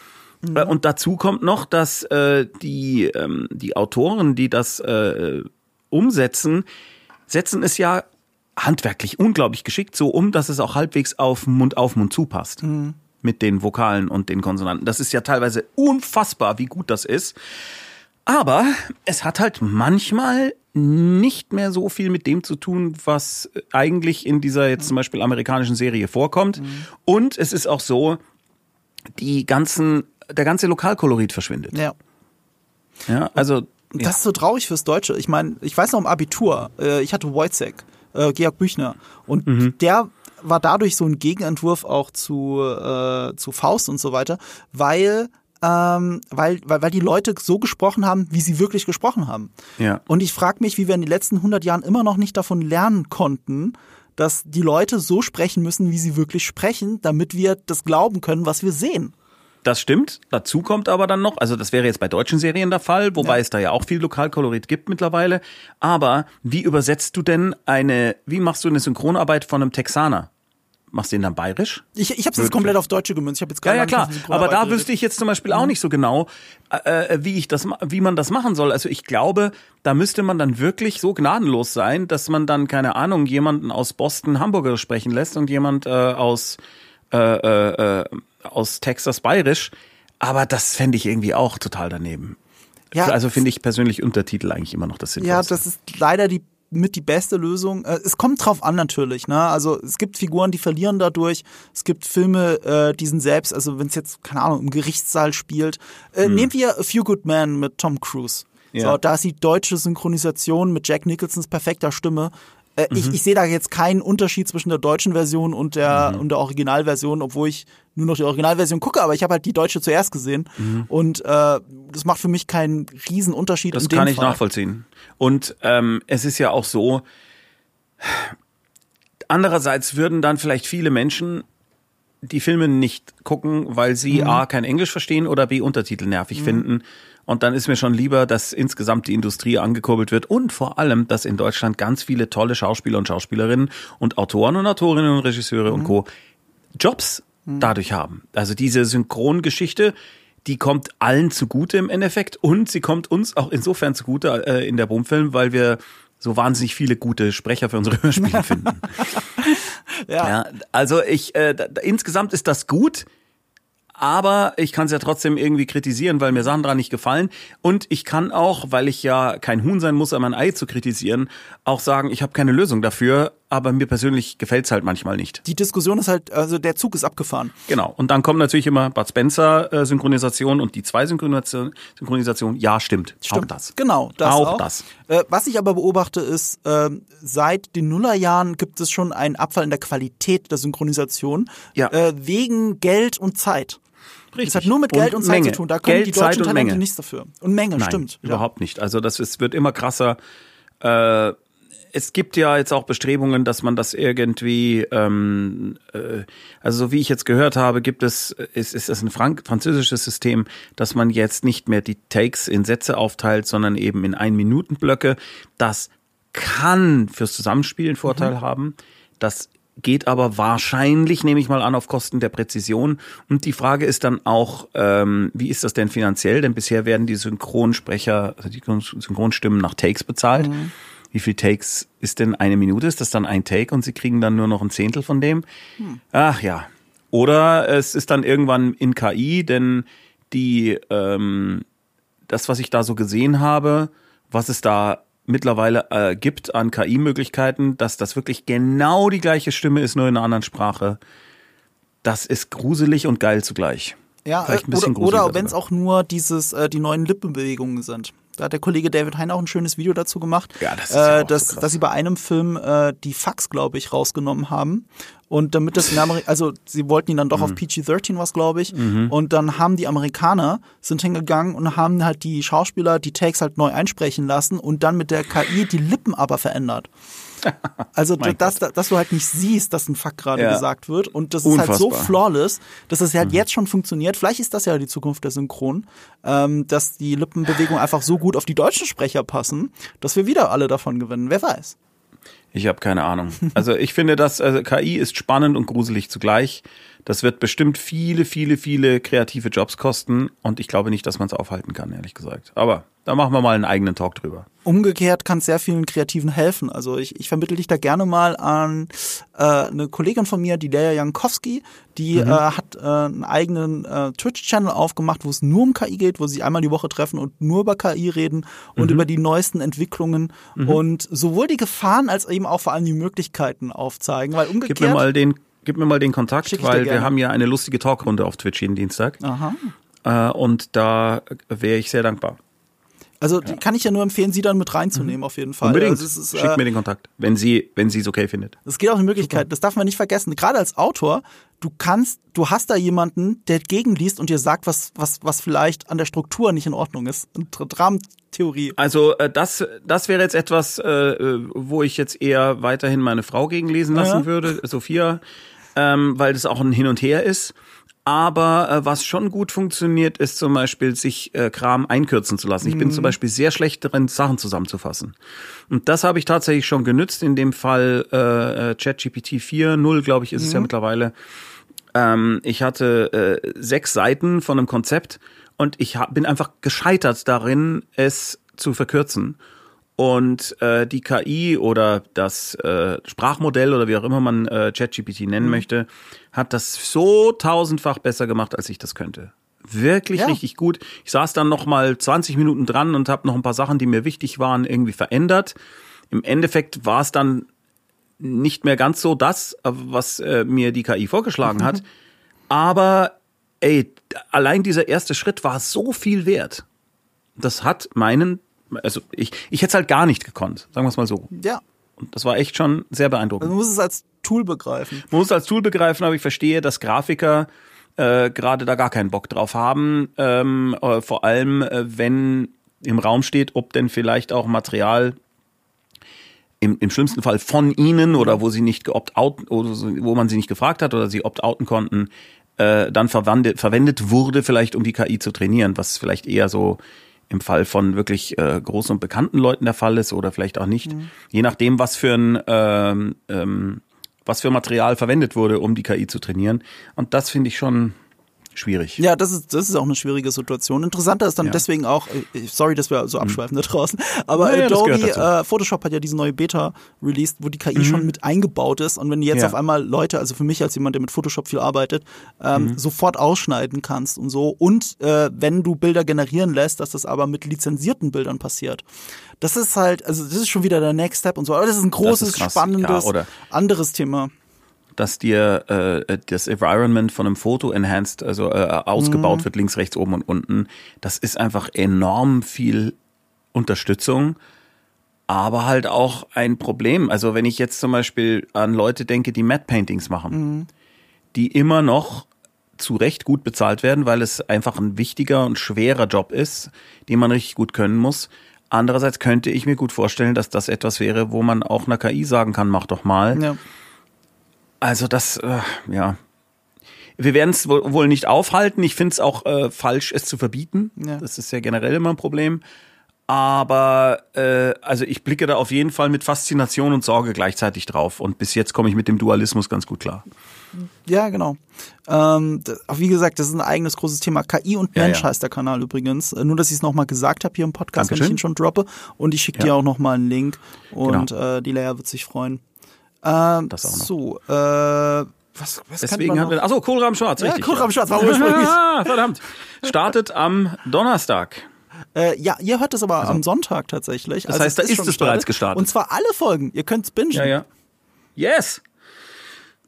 Äh, Und dazu kommt noch, dass äh, die, ähm, die Autoren, die das äh, umsetzen, setzen es ja handwerklich unglaublich geschickt so um, dass es auch halbwegs auf Mund auf Mund zu passt. Mit den Vokalen und den Konsonanten. Das ist ja teilweise unfassbar, wie gut das ist. Aber es hat halt manchmal nicht mehr so viel mit dem zu tun, was eigentlich in dieser jetzt zum Beispiel amerikanischen Serie vorkommt. Und es ist auch so, die ganzen, der ganze Lokalkolorit verschwindet. ja. Ja, also Und Das ist so traurig fürs Deutsche. Ich meine, ich weiß noch im Abitur, äh, ich hatte Wojciech, äh, Georg Büchner. Und Mhm. der war dadurch so ein Gegenentwurf auch zu, äh, zu Faust und so weiter, weil, ähm, weil, weil, weil die Leute so gesprochen haben, wie sie wirklich gesprochen haben. Ja. Und ich frage mich, wie wir in den letzten 100 Jahren immer noch nicht davon lernen konnten, dass die Leute so sprechen müssen, wie sie wirklich sprechen, damit wir das glauben können, was wir sehen. Das stimmt. Dazu kommt aber dann noch, also das wäre jetzt bei deutschen Serien der Fall, wobei Ja. es da ja auch viel Lokalkolorit gibt mittlerweile. Aber wie übersetzt du denn eine, wie machst du eine Synchronarbeit von einem Texaner? Machst du den dann bayerisch? Ich, ich habe es jetzt komplett auf Deutsche gemünzt. Ich habe jetzt Ja, gar ja, nicht klar. Aber da wüsste ich jetzt zum Beispiel auch nicht so genau, äh, wie ich das, wie man das machen soll. Also ich glaube, da müsste man dann wirklich so gnadenlos sein, dass man dann keine Ahnung jemanden aus Boston Hamburger sprechen lässt und jemand äh, aus äh, äh, äh, aus Texas bayerisch. Aber das fände ich irgendwie auch total daneben. Ja, also finde ich persönlich Untertitel eigentlich immer noch das Sinnvollste. Ja, das ist leider die mit die beste Lösung. Äh, Es kommt drauf an natürlich, ne? Also es gibt Figuren, die verlieren dadurch. Es gibt Filme, äh, die sind selbst, also wenn es jetzt keine Ahnung im Gerichtssaal spielt. Äh, Nehmen wir A Few Good Men mit Tom Cruise. Hm. Ja. So, da ist die deutsche Synchronisation mit Jack Nicholsons perfekter Stimme. Äh, Mhm. Ich, ich sehe da jetzt keinen Unterschied zwischen der deutschen Version und der, Mhm. und der Originalversion, obwohl ich nur noch die Originalversion gucke, aber ich habe halt die deutsche zuerst gesehen. Und äh, das macht für mich keinen riesen Unterschied. Mhm. Das kann ich Fall. nachvollziehen. Und ähm, es ist ja auch so, andererseits würden dann vielleicht viele Menschen die Filme nicht gucken, weil sie Mhm. A, kein Englisch verstehen oder B, Untertitel nervig finden. Und dann ist mir schon lieber, dass insgesamt die Industrie angekurbelt wird und vor allem, dass in Deutschland ganz viele tolle Schauspieler und Schauspielerinnen und Autoren und Autorinnen und Regisseure Mhm. und Co. Jobs dadurch haben. Also diese Synchrongeschichte, die kommt allen zugute im Endeffekt und sie kommt uns auch insofern zugute äh, in der Boomfilm, weil wir so wahnsinnig viele gute Sprecher für unsere Hörspiele finden. Ja. Ja, also ich äh, da, insgesamt ist das gut, aber ich kann es ja trotzdem irgendwie kritisieren, weil mir Sachen dran nicht gefallen und ich kann auch, weil ich ja kein Huhn sein muss, um ein Ei zu kritisieren, auch sagen, ich habe keine Lösung dafür, aber mir persönlich gefällt's halt manchmal nicht. Die Diskussion ist halt, also der Zug ist abgefahren. Genau. Und dann kommt natürlich immer Bud Spencer äh, Synchronisation und die zwei Synchronisation. Synchronisation. Ja, stimmt. Stimmt. Auch das. Genau, das Auch auch. das. Äh, was ich aber beobachte ist, ähm, seit den Nullerjahren gibt es schon einen Abfall in der Qualität der Synchronisation Ja. äh, wegen Geld und Zeit. Es hat nur mit Geld und, Zeit Menge. zu tun. Da können Geld, die Zeit deutschen und Talente Menge. nichts dafür. Und Menge, Nein, stimmt. Ja. überhaupt nicht. Also das ist, wird immer krasser. Äh, es gibt ja jetzt auch Bestrebungen, dass man das irgendwie, ähm, äh, also so wie ich jetzt gehört habe, gibt es, ist, ist das ein Frank französisches System, dass man jetzt nicht mehr die Takes in Sätze aufteilt, sondern eben in Ein-Minuten-Blöcke. Das kann fürs Zusammenspiel einen Vorteil haben. Das geht aber wahrscheinlich, nehme ich mal an, auf Kosten der Präzision. Und die Frage ist dann auch, ähm, wie ist das denn finanziell? Denn bisher werden die Synchronsprecher, also die Synchronstimmen nach Takes bezahlt. Wie viel Takes ist denn eine Minute? Ist das dann ein Take und sie kriegen dann nur noch ein Zehntel von dem? Ach ja. Oder es ist dann irgendwann in KI, denn die, ähm, das, was ich da so gesehen habe, was es da mittlerweile äh, gibt an KI-Möglichkeiten, dass das wirklich genau die gleiche Stimme ist, nur in einer anderen Sprache. Das ist gruselig und geil zugleich. Ja, Vielleicht ein äh, bisschen oder, oder wenn es auch nur dieses, äh, die neuen Lippenbewegungen sind. Da hat der Kollege David Hein auch ein schönes Video dazu gemacht, Ja, das ist ja äh, dass, so dass sie bei einem Film äh, die Fax, glaube ich, rausgenommen haben. Und damit das in Amerika, also sie wollten ihn dann doch Mhm. auf PG-13 was, glaube ich. Und dann haben die Amerikaner, sind hingegangen und haben halt die Schauspieler die Takes halt neu einsprechen lassen und dann mit der KI die Lippen aber verändert. Also, Mein dass, dass du halt nicht siehst, dass ein Fuck gerade Ja. gesagt wird. Und das ist halt so flawless, dass es Mhm. halt jetzt schon funktioniert. Vielleicht ist das ja die Zukunft der Synchron, ähm, dass die Lippenbewegungen einfach so gut auf die deutschen Sprecher passen, dass wir wieder alle davon gewinnen. Wer weiß. Ich habe keine Ahnung. Also ich finde, dass also KI ist spannend und gruselig zugleich. Das wird bestimmt viele, viele, viele kreative Jobs kosten und ich glaube nicht, dass man es aufhalten kann, ehrlich gesagt. Aber da machen wir mal einen eigenen Talk drüber. Umgekehrt kann es sehr vielen Kreativen helfen. Also ich, ich vermittle dich da gerne mal an äh, eine Kollegin von mir, die Lea Jankowski, die äh, hat äh, einen eigenen äh, Twitch-Channel aufgemacht, wo es nur um KI geht, wo sie einmal die Woche treffen und nur über KI reden und über die neuesten Entwicklungen und sowohl die Gefahren als eben auch vor allem die Möglichkeiten aufzeigen. Weil umgekehrt. Gib mir mal den, gib mir mal den Kontakt, weil wir haben ja eine lustige Talkrunde auf Twitch jeden Dienstag. Aha. Äh, und da wäre ich sehr dankbar. Also die kann ich ja nur empfehlen, sie dann mit reinzunehmen auf jeden Fall. Unbedingt. Also ist, Schickt äh, mir den Kontakt, wenn sie, wenn sie es okay findet. Es geht auch eine Möglichkeit, das darf man nicht vergessen. Gerade als Autor, du kannst, du hast da jemanden, der gegenliest und dir sagt, was, was, was vielleicht an der Struktur nicht in Ordnung ist. Eine Dramentheorie. Also äh, das, das wäre jetzt etwas, äh, äh, wo ich jetzt eher weiterhin meine Frau gegenlesen lassen Ja. würde, Sophia, ähm, weil das auch ein Hin und Her ist. Aber äh, was schon gut funktioniert, ist zum Beispiel, sich äh, Kram einkürzen zu lassen. Ich bin zum Beispiel sehr schlecht darin, Sachen zusammenzufassen. Und das habe ich tatsächlich schon genützt. In dem Fall äh, äh, ChatGPT 4.0, glaube ich, ist es ja mittlerweile. Ähm, ich hatte äh, sechs Seiten von einem Konzept und ich hab, bin einfach gescheitert darin, es zu verkürzen. Und äh, die KI oder das äh, Sprachmodell oder wie auch immer man äh, ChatGPT nennen möchte, hat das so tausendfach besser gemacht, als ich das könnte. Wirklich Ja. richtig gut. Ich saß dann noch mal 20 Minuten dran und habe noch ein paar Sachen, die mir wichtig waren, irgendwie verändert. Im Endeffekt war es dann nicht mehr ganz so das, was äh, mir die KI vorgeschlagen hat. Aber ey, allein dieser erste Schritt war so viel wert. Das hat meinen, also ich, ich hätte es halt gar nicht gekonnt, sagen wir es mal so. Ja. Und das war echt schon sehr Also beeindruckend. man muss es als Tool begreifen. Man muss es als Tool begreifen, aber ich verstehe, dass Grafiker äh, gerade da gar keinen Bock drauf haben. Ähm, äh, vor allem, äh, wenn im Raum steht, ob denn vielleicht auch Material im, im schlimmsten Fall von ihnen oder wo sie nicht geopt-out oder so, wo man sie nicht gefragt hat oder sie opt-outen konnten, äh, dann verwendet, verwendet wurde, vielleicht um die KI zu trainieren, was vielleicht eher so im Fall von wirklich äh, großen und bekannten Leuten der Fall ist oder vielleicht auch nicht. Je nachdem, was für ein ähm, ähm, was für Material verwendet wurde, um die KI zu trainieren. Und das finde ich schon schwierig. Ja, das ist, das ist auch eine schwierige Situation. Interessanter ist dann Ja. deswegen auch, äh, sorry, dass wir so abschweifen da draußen, aber Naja, Adobe, äh, Photoshop hat ja diese neue Beta released, wo die KI schon mit eingebaut ist und wenn du jetzt Ja. auf einmal Leute, also für mich als jemand, der mit Photoshop viel arbeitet, ähm, sofort ausschneiden kannst und so und äh, wenn du Bilder generieren lässt, dass das aber mit lizenzierten Bildern passiert. Das ist halt, also das ist schon wieder der Next Step und so, aber das ist ein großes, krass. spannendes, Ja, anderes Thema. Dass dir äh, das Environment von einem Foto enhanced, also äh, ausgebaut Mhm. wird, links, rechts, oben und unten. Das ist einfach enorm viel Unterstützung, aber halt auch ein Problem. Also wenn ich jetzt zum Beispiel an Leute denke, die Matte Paintings machen, Mhm. die immer noch zu Recht gut bezahlt werden, weil es einfach ein wichtiger und schwerer Job ist, den man richtig gut können muss. Andererseits könnte ich mir gut vorstellen, dass das etwas wäre, wo man auch einer KI sagen kann, mach doch mal. Ja. Also das, äh, ja. Wir werden es wohl, nicht aufhalten. Ich finde es auch äh, falsch, es zu verbieten. Ja. Das ist ja generell immer ein Problem. Aber äh, also ich blicke da auf jeden Fall mit Faszination und Sorge gleichzeitig drauf. Und bis jetzt komme ich mit dem Dualismus ganz gut klar. Ja, genau. Ähm, wie gesagt, das ist ein eigenes großes Thema. KI und Ja, Mensch ja. heißt der Kanal übrigens. Äh, Nur, dass ich es nochmal gesagt habe hier im Podcast, wenn ich Dankeschön. ihn schon droppe. Und ich schicke dir Ja. auch nochmal einen Link. Und Genau. äh, die Leia wird sich freuen. Ähm, Das auch noch. So, äh, was, was Deswegen man haben wir. Achso, Kohlraben Schwarz, Ja, richtig. Kohlraben Schwarz war ursprünglich. Ah, verdammt. Startet am Donnerstag. Äh, ja, ihr hört es aber am Sonntag tatsächlich. Also, Das heißt, da ist es bereits gestartet. Und zwar alle Folgen. Ihr könnt es bingen. Ja, ja. Yes!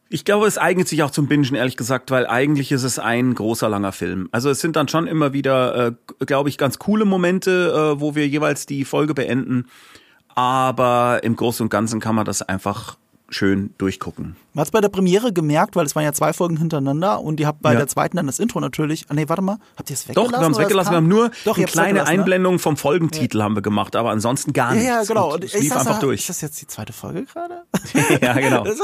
Ich glaube, es eignet sich auch zum Bingen, ehrlich gesagt, weil eigentlich ist es ein großer, langer Film. Also es sind dann schon immer wieder, äh, glaube ich, ganz coole Momente, äh, wo wir jeweils die Folge beenden. Aber im Großen und Ganzen kann man das einfach schön durchgucken. Man hat es bei der Premiere gemerkt, weil es waren ja zwei Folgen hintereinander und ihr habt bei Ja. der zweiten dann das Intro natürlich. Ah, nee, warte mal. Habt ihr es Doch, weggelassen? wir haben es weggelassen. Wir haben nur Doch, eine kleine ne? Einblendung vom Folgentitel haben wir gemacht, aber ansonsten gar Ja, nichts. ja, genau. Und ich lief einfach da, durch. Ist das jetzt die zweite Folge gerade? ja, genau.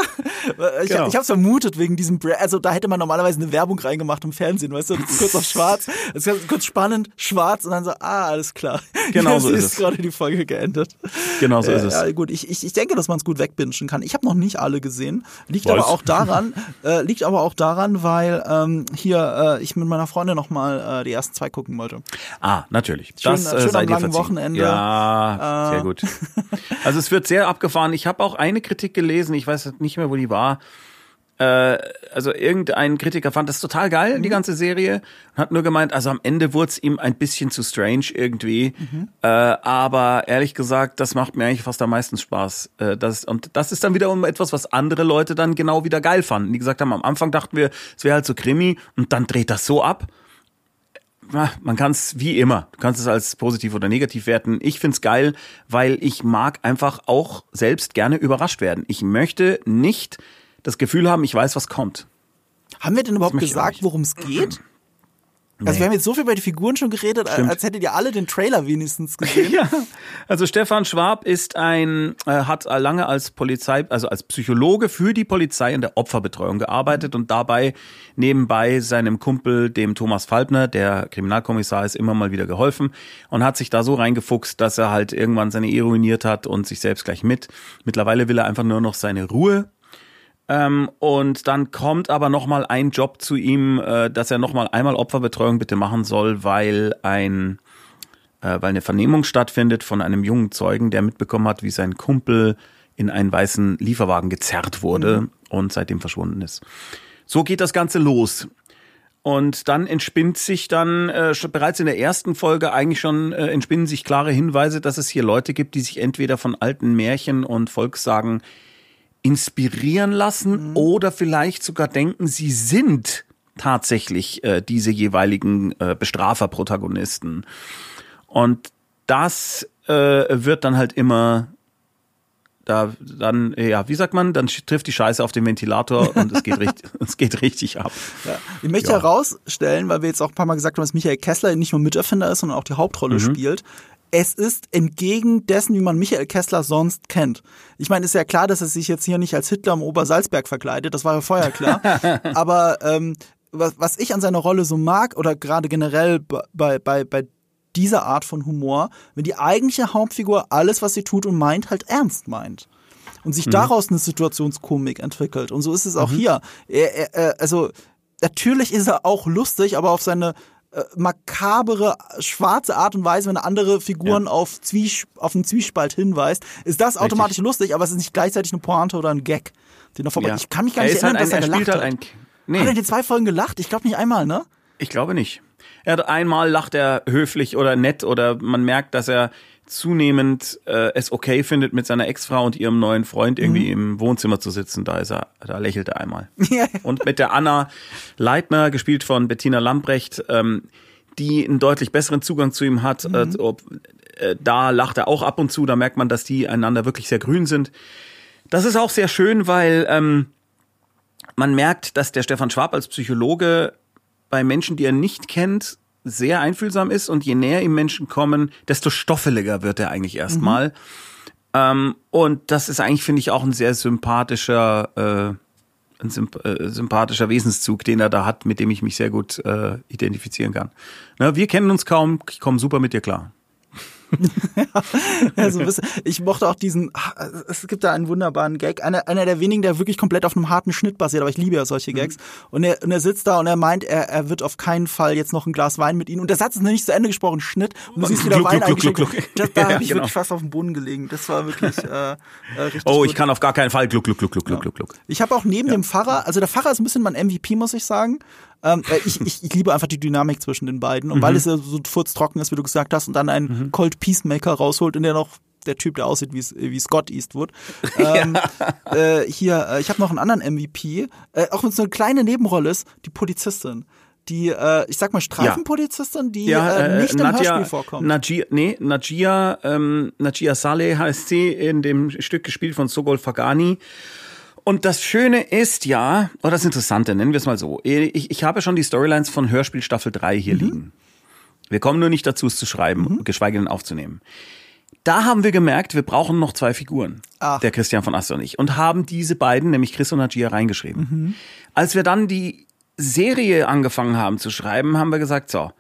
Ich Genau. ich habe es vermutet wegen diesem, Bra also da hätte man normalerweise eine Werbung reingemacht im Fernsehen, weißt du, das ist kurz auf schwarz, das ist kurz spannend, schwarz und dann so, ah, alles klar. Genau so ist ist es. gerade die Folge geendet. Genau so ist es. Ja, gut, ich, ich, ich denke, dass man es gut wegbingen kann. Ich habe noch nicht alle gesehen. Liegt Was? aber auch daran, äh, liegt aber auch daran, weil ähm, hier äh, ich mit meiner Freundin noch mal äh, die ersten zwei gucken wollte. Ah, natürlich. Schön- das äh, schön sei am langen. Wochenende. Äh. Ja, sehr gut. Also es wird sehr abgefahren. Ich habe auch eine Kritik gelesen, ich weiß nicht mehr, wo die war. Äh, also irgendein Kritiker fand das total geil, Mhm. die ganze Serie, und hat nur gemeint, also am Ende wurde es ihm ein bisschen zu strange irgendwie. Mhm. Äh, aber ehrlich gesagt, das macht mir eigentlich fast am meisten Spaß. Äh, das, und das ist dann wiederum etwas, was andere Leute dann genau wieder geil fanden. Die gesagt haben, am Anfang dachten wir, es wäre halt so Krimi und dann dreht das so ab Ah, man kann es wie immer, du kannst es als positiv oder negativ werten. Ich find's geil, weil ich mag einfach auch selbst gerne überrascht werden. Ich möchte nicht das Gefühl haben, ich weiß, was kommt. Haben wir denn überhaupt gesagt, worum es geht? Also Nee. wir haben jetzt so viel über die Figuren schon geredet, Stimmt. als hättet ihr alle den Trailer wenigstens gesehen. Ja, also Stefan Schwab ist ein, äh, hat lange als Polizei, also als Psychologe für die Polizei in der Opferbetreuung gearbeitet und dabei nebenbei seinem Kumpel, dem Thomas Falbner, der Kriminalkommissar ist, immer mal wieder geholfen und hat sich da so reingefuchst, dass er halt irgendwann seine Ehe ruiniert hat und sich selbst gleich mit. Mittlerweile will er einfach nur noch seine Ruhe ähm, und dann kommt aber noch mal ein Job zu ihm, äh, dass er noch mal einmal Opferbetreuung bitte machen soll, weil ein äh, weil eine Vernehmung stattfindet von einem jungen Zeugen, der mitbekommen hat, wie sein Kumpel in einen weißen Lieferwagen gezerrt wurde und seitdem verschwunden ist. So geht das Ganze los. Und dann entspinnt sich dann äh, bereits in der ersten Folge eigentlich schon äh, entspinnen sich klare Hinweise, dass es hier Leute gibt, die sich entweder von alten Märchen und Volkssagen inspirieren lassen oder vielleicht sogar denken, sie sind tatsächlich äh, diese jeweiligen äh, Bestrafer-Protagonisten. Und das äh, wird dann halt immer da dann ja wie sagt man dann trifft die Scheiße auf den Ventilator und es geht richtig es geht richtig ab Ja. Ich möchte Ja. herausstellen, weil wir jetzt auch ein paar Mal gesagt haben, dass Michael Kessler nicht nur Miterfinder ist, sondern auch die Hauptrolle Mhm. spielt. Es ist entgegen dessen, wie man Michael Kessler sonst kennt. Ich meine, ist ja klar, dass er sich jetzt hier nicht als Hitler am Obersalzberg verkleidet, das war ja vorher klar. Aber ähm, was, was ich an seiner Rolle so mag, oder gerade generell bei, bei, bei dieser Art von Humor, wenn die eigentliche Hauptfigur alles, was sie tut und meint, halt ernst meint und sich daraus eine Situationskomik entwickelt. Und so ist es auch hier. Er, er, er, also natürlich ist er auch lustig, aber auf seine äh, makabere, schwarze Art und Weise, wenn er andere Figuren ja. auf, Zwies auf einen Zwiespalt hinweist, ist das Richtig. automatisch lustig, aber es ist nicht gleichzeitig eine Pointe oder ein Gag. Den er vorbei. Ja. Ich kann mich gar nicht erinnern, halt ein, dass er, er gelacht halt hat. Ein, nee. Hat er in den zwei Folgen gelacht? Ich glaube nicht einmal, ne? Ich glaube nicht. Er hat einmal lacht er höflich oder nett oder man merkt, dass er zunehmend äh, es okay findet, mit seiner Ex-Frau und ihrem neuen Freund irgendwie mhm. im Wohnzimmer zu sitzen. Da ist er, da lächelt er einmal. Ja. Und mit der Anna Leitner, gespielt von Bettina Lambrecht, ähm, die einen deutlich besseren Zugang zu ihm hat. Mhm. Äh, ob, äh, da lacht er auch ab und zu, da merkt man, dass die einander wirklich sehr grün sind. Das ist auch sehr schön, weil ähm, man merkt, dass der Stefan Schwab als Psychologe bei Menschen, die er nicht kennt, sehr einfühlsam ist und je näher ihm Menschen kommen, desto stoffeliger wird er eigentlich erstmal. Mhm. Ähm, und das ist eigentlich, finde ich, auch ein sehr sympathischer, äh, ein symp äh, sympathischer Wesenszug, den er da hat, mit dem ich mich sehr gut äh, identifizieren kann. Na, wir kennen uns kaum, ich komme super mit dir klar. ja, so ein bisschen. Ich mochte auch diesen, es gibt da einen wunderbaren Gag, einer, einer der wenigen, der wirklich komplett auf einem harten Schnitt basiert, aber ich liebe ja solche Gags. Mhm. Und, er, und er sitzt da und er meint, er, er wird auf keinen Fall jetzt noch ein Glas Wein mit ihnen. Und der Satz ist noch nicht zu Ende gesprochen, Schnitt. Und du siehst wieder Wein gluck, gluck, Da, da ja, habe ich genau. wirklich fast auf dem Boden gelegen. Das war wirklich äh, äh, richtig Oh, ich gut. kann auf gar keinen Fall gluck, gluck, gluck, gluck, ja. gluck, gluck. Ich habe auch neben ja. dem Pfarrer, also der Pfarrer ist ein bisschen mein MVP, muss ich sagen. Ähm, äh, ich, ich, ich liebe einfach die Dynamik zwischen den beiden. Und mhm. weil es ja so furztrocken ist, wie du gesagt hast, und dann einen mhm. Cold Peacemaker rausholt, in der noch der Typ, der aussieht wie, wie Scott Eastwood. Ähm, ja. äh, hier, äh, ich habe noch einen anderen MVP, äh, auch wenn es so eine kleine Nebenrolle ist, die Polizistin die, äh, ich sag mal, Streifenpolizistin, die ja, äh, äh, nicht Nadja, im Hörspiel vorkommt. Najia, nee, Najia, ähm, Najia Saleh heißt sie, in dem Stück gespielt von Sogol Fagani. Und das Schöne ist ja, oder das Interessante, nennen wir es mal so. Ich, ich habe schon die Storylines von Hörspiel Staffel 3 hier mhm. liegen. Wir kommen nur nicht dazu, es zu schreiben, mhm. geschweige denn aufzunehmen. Da haben wir gemerkt, wir brauchen noch zwei Figuren, Ach. der Christian von Aster und ich, und haben diese beiden, nämlich Chris und Najia, reingeschrieben. Mhm. Als wir dann die Serie angefangen haben zu schreiben, haben wir gesagt, so,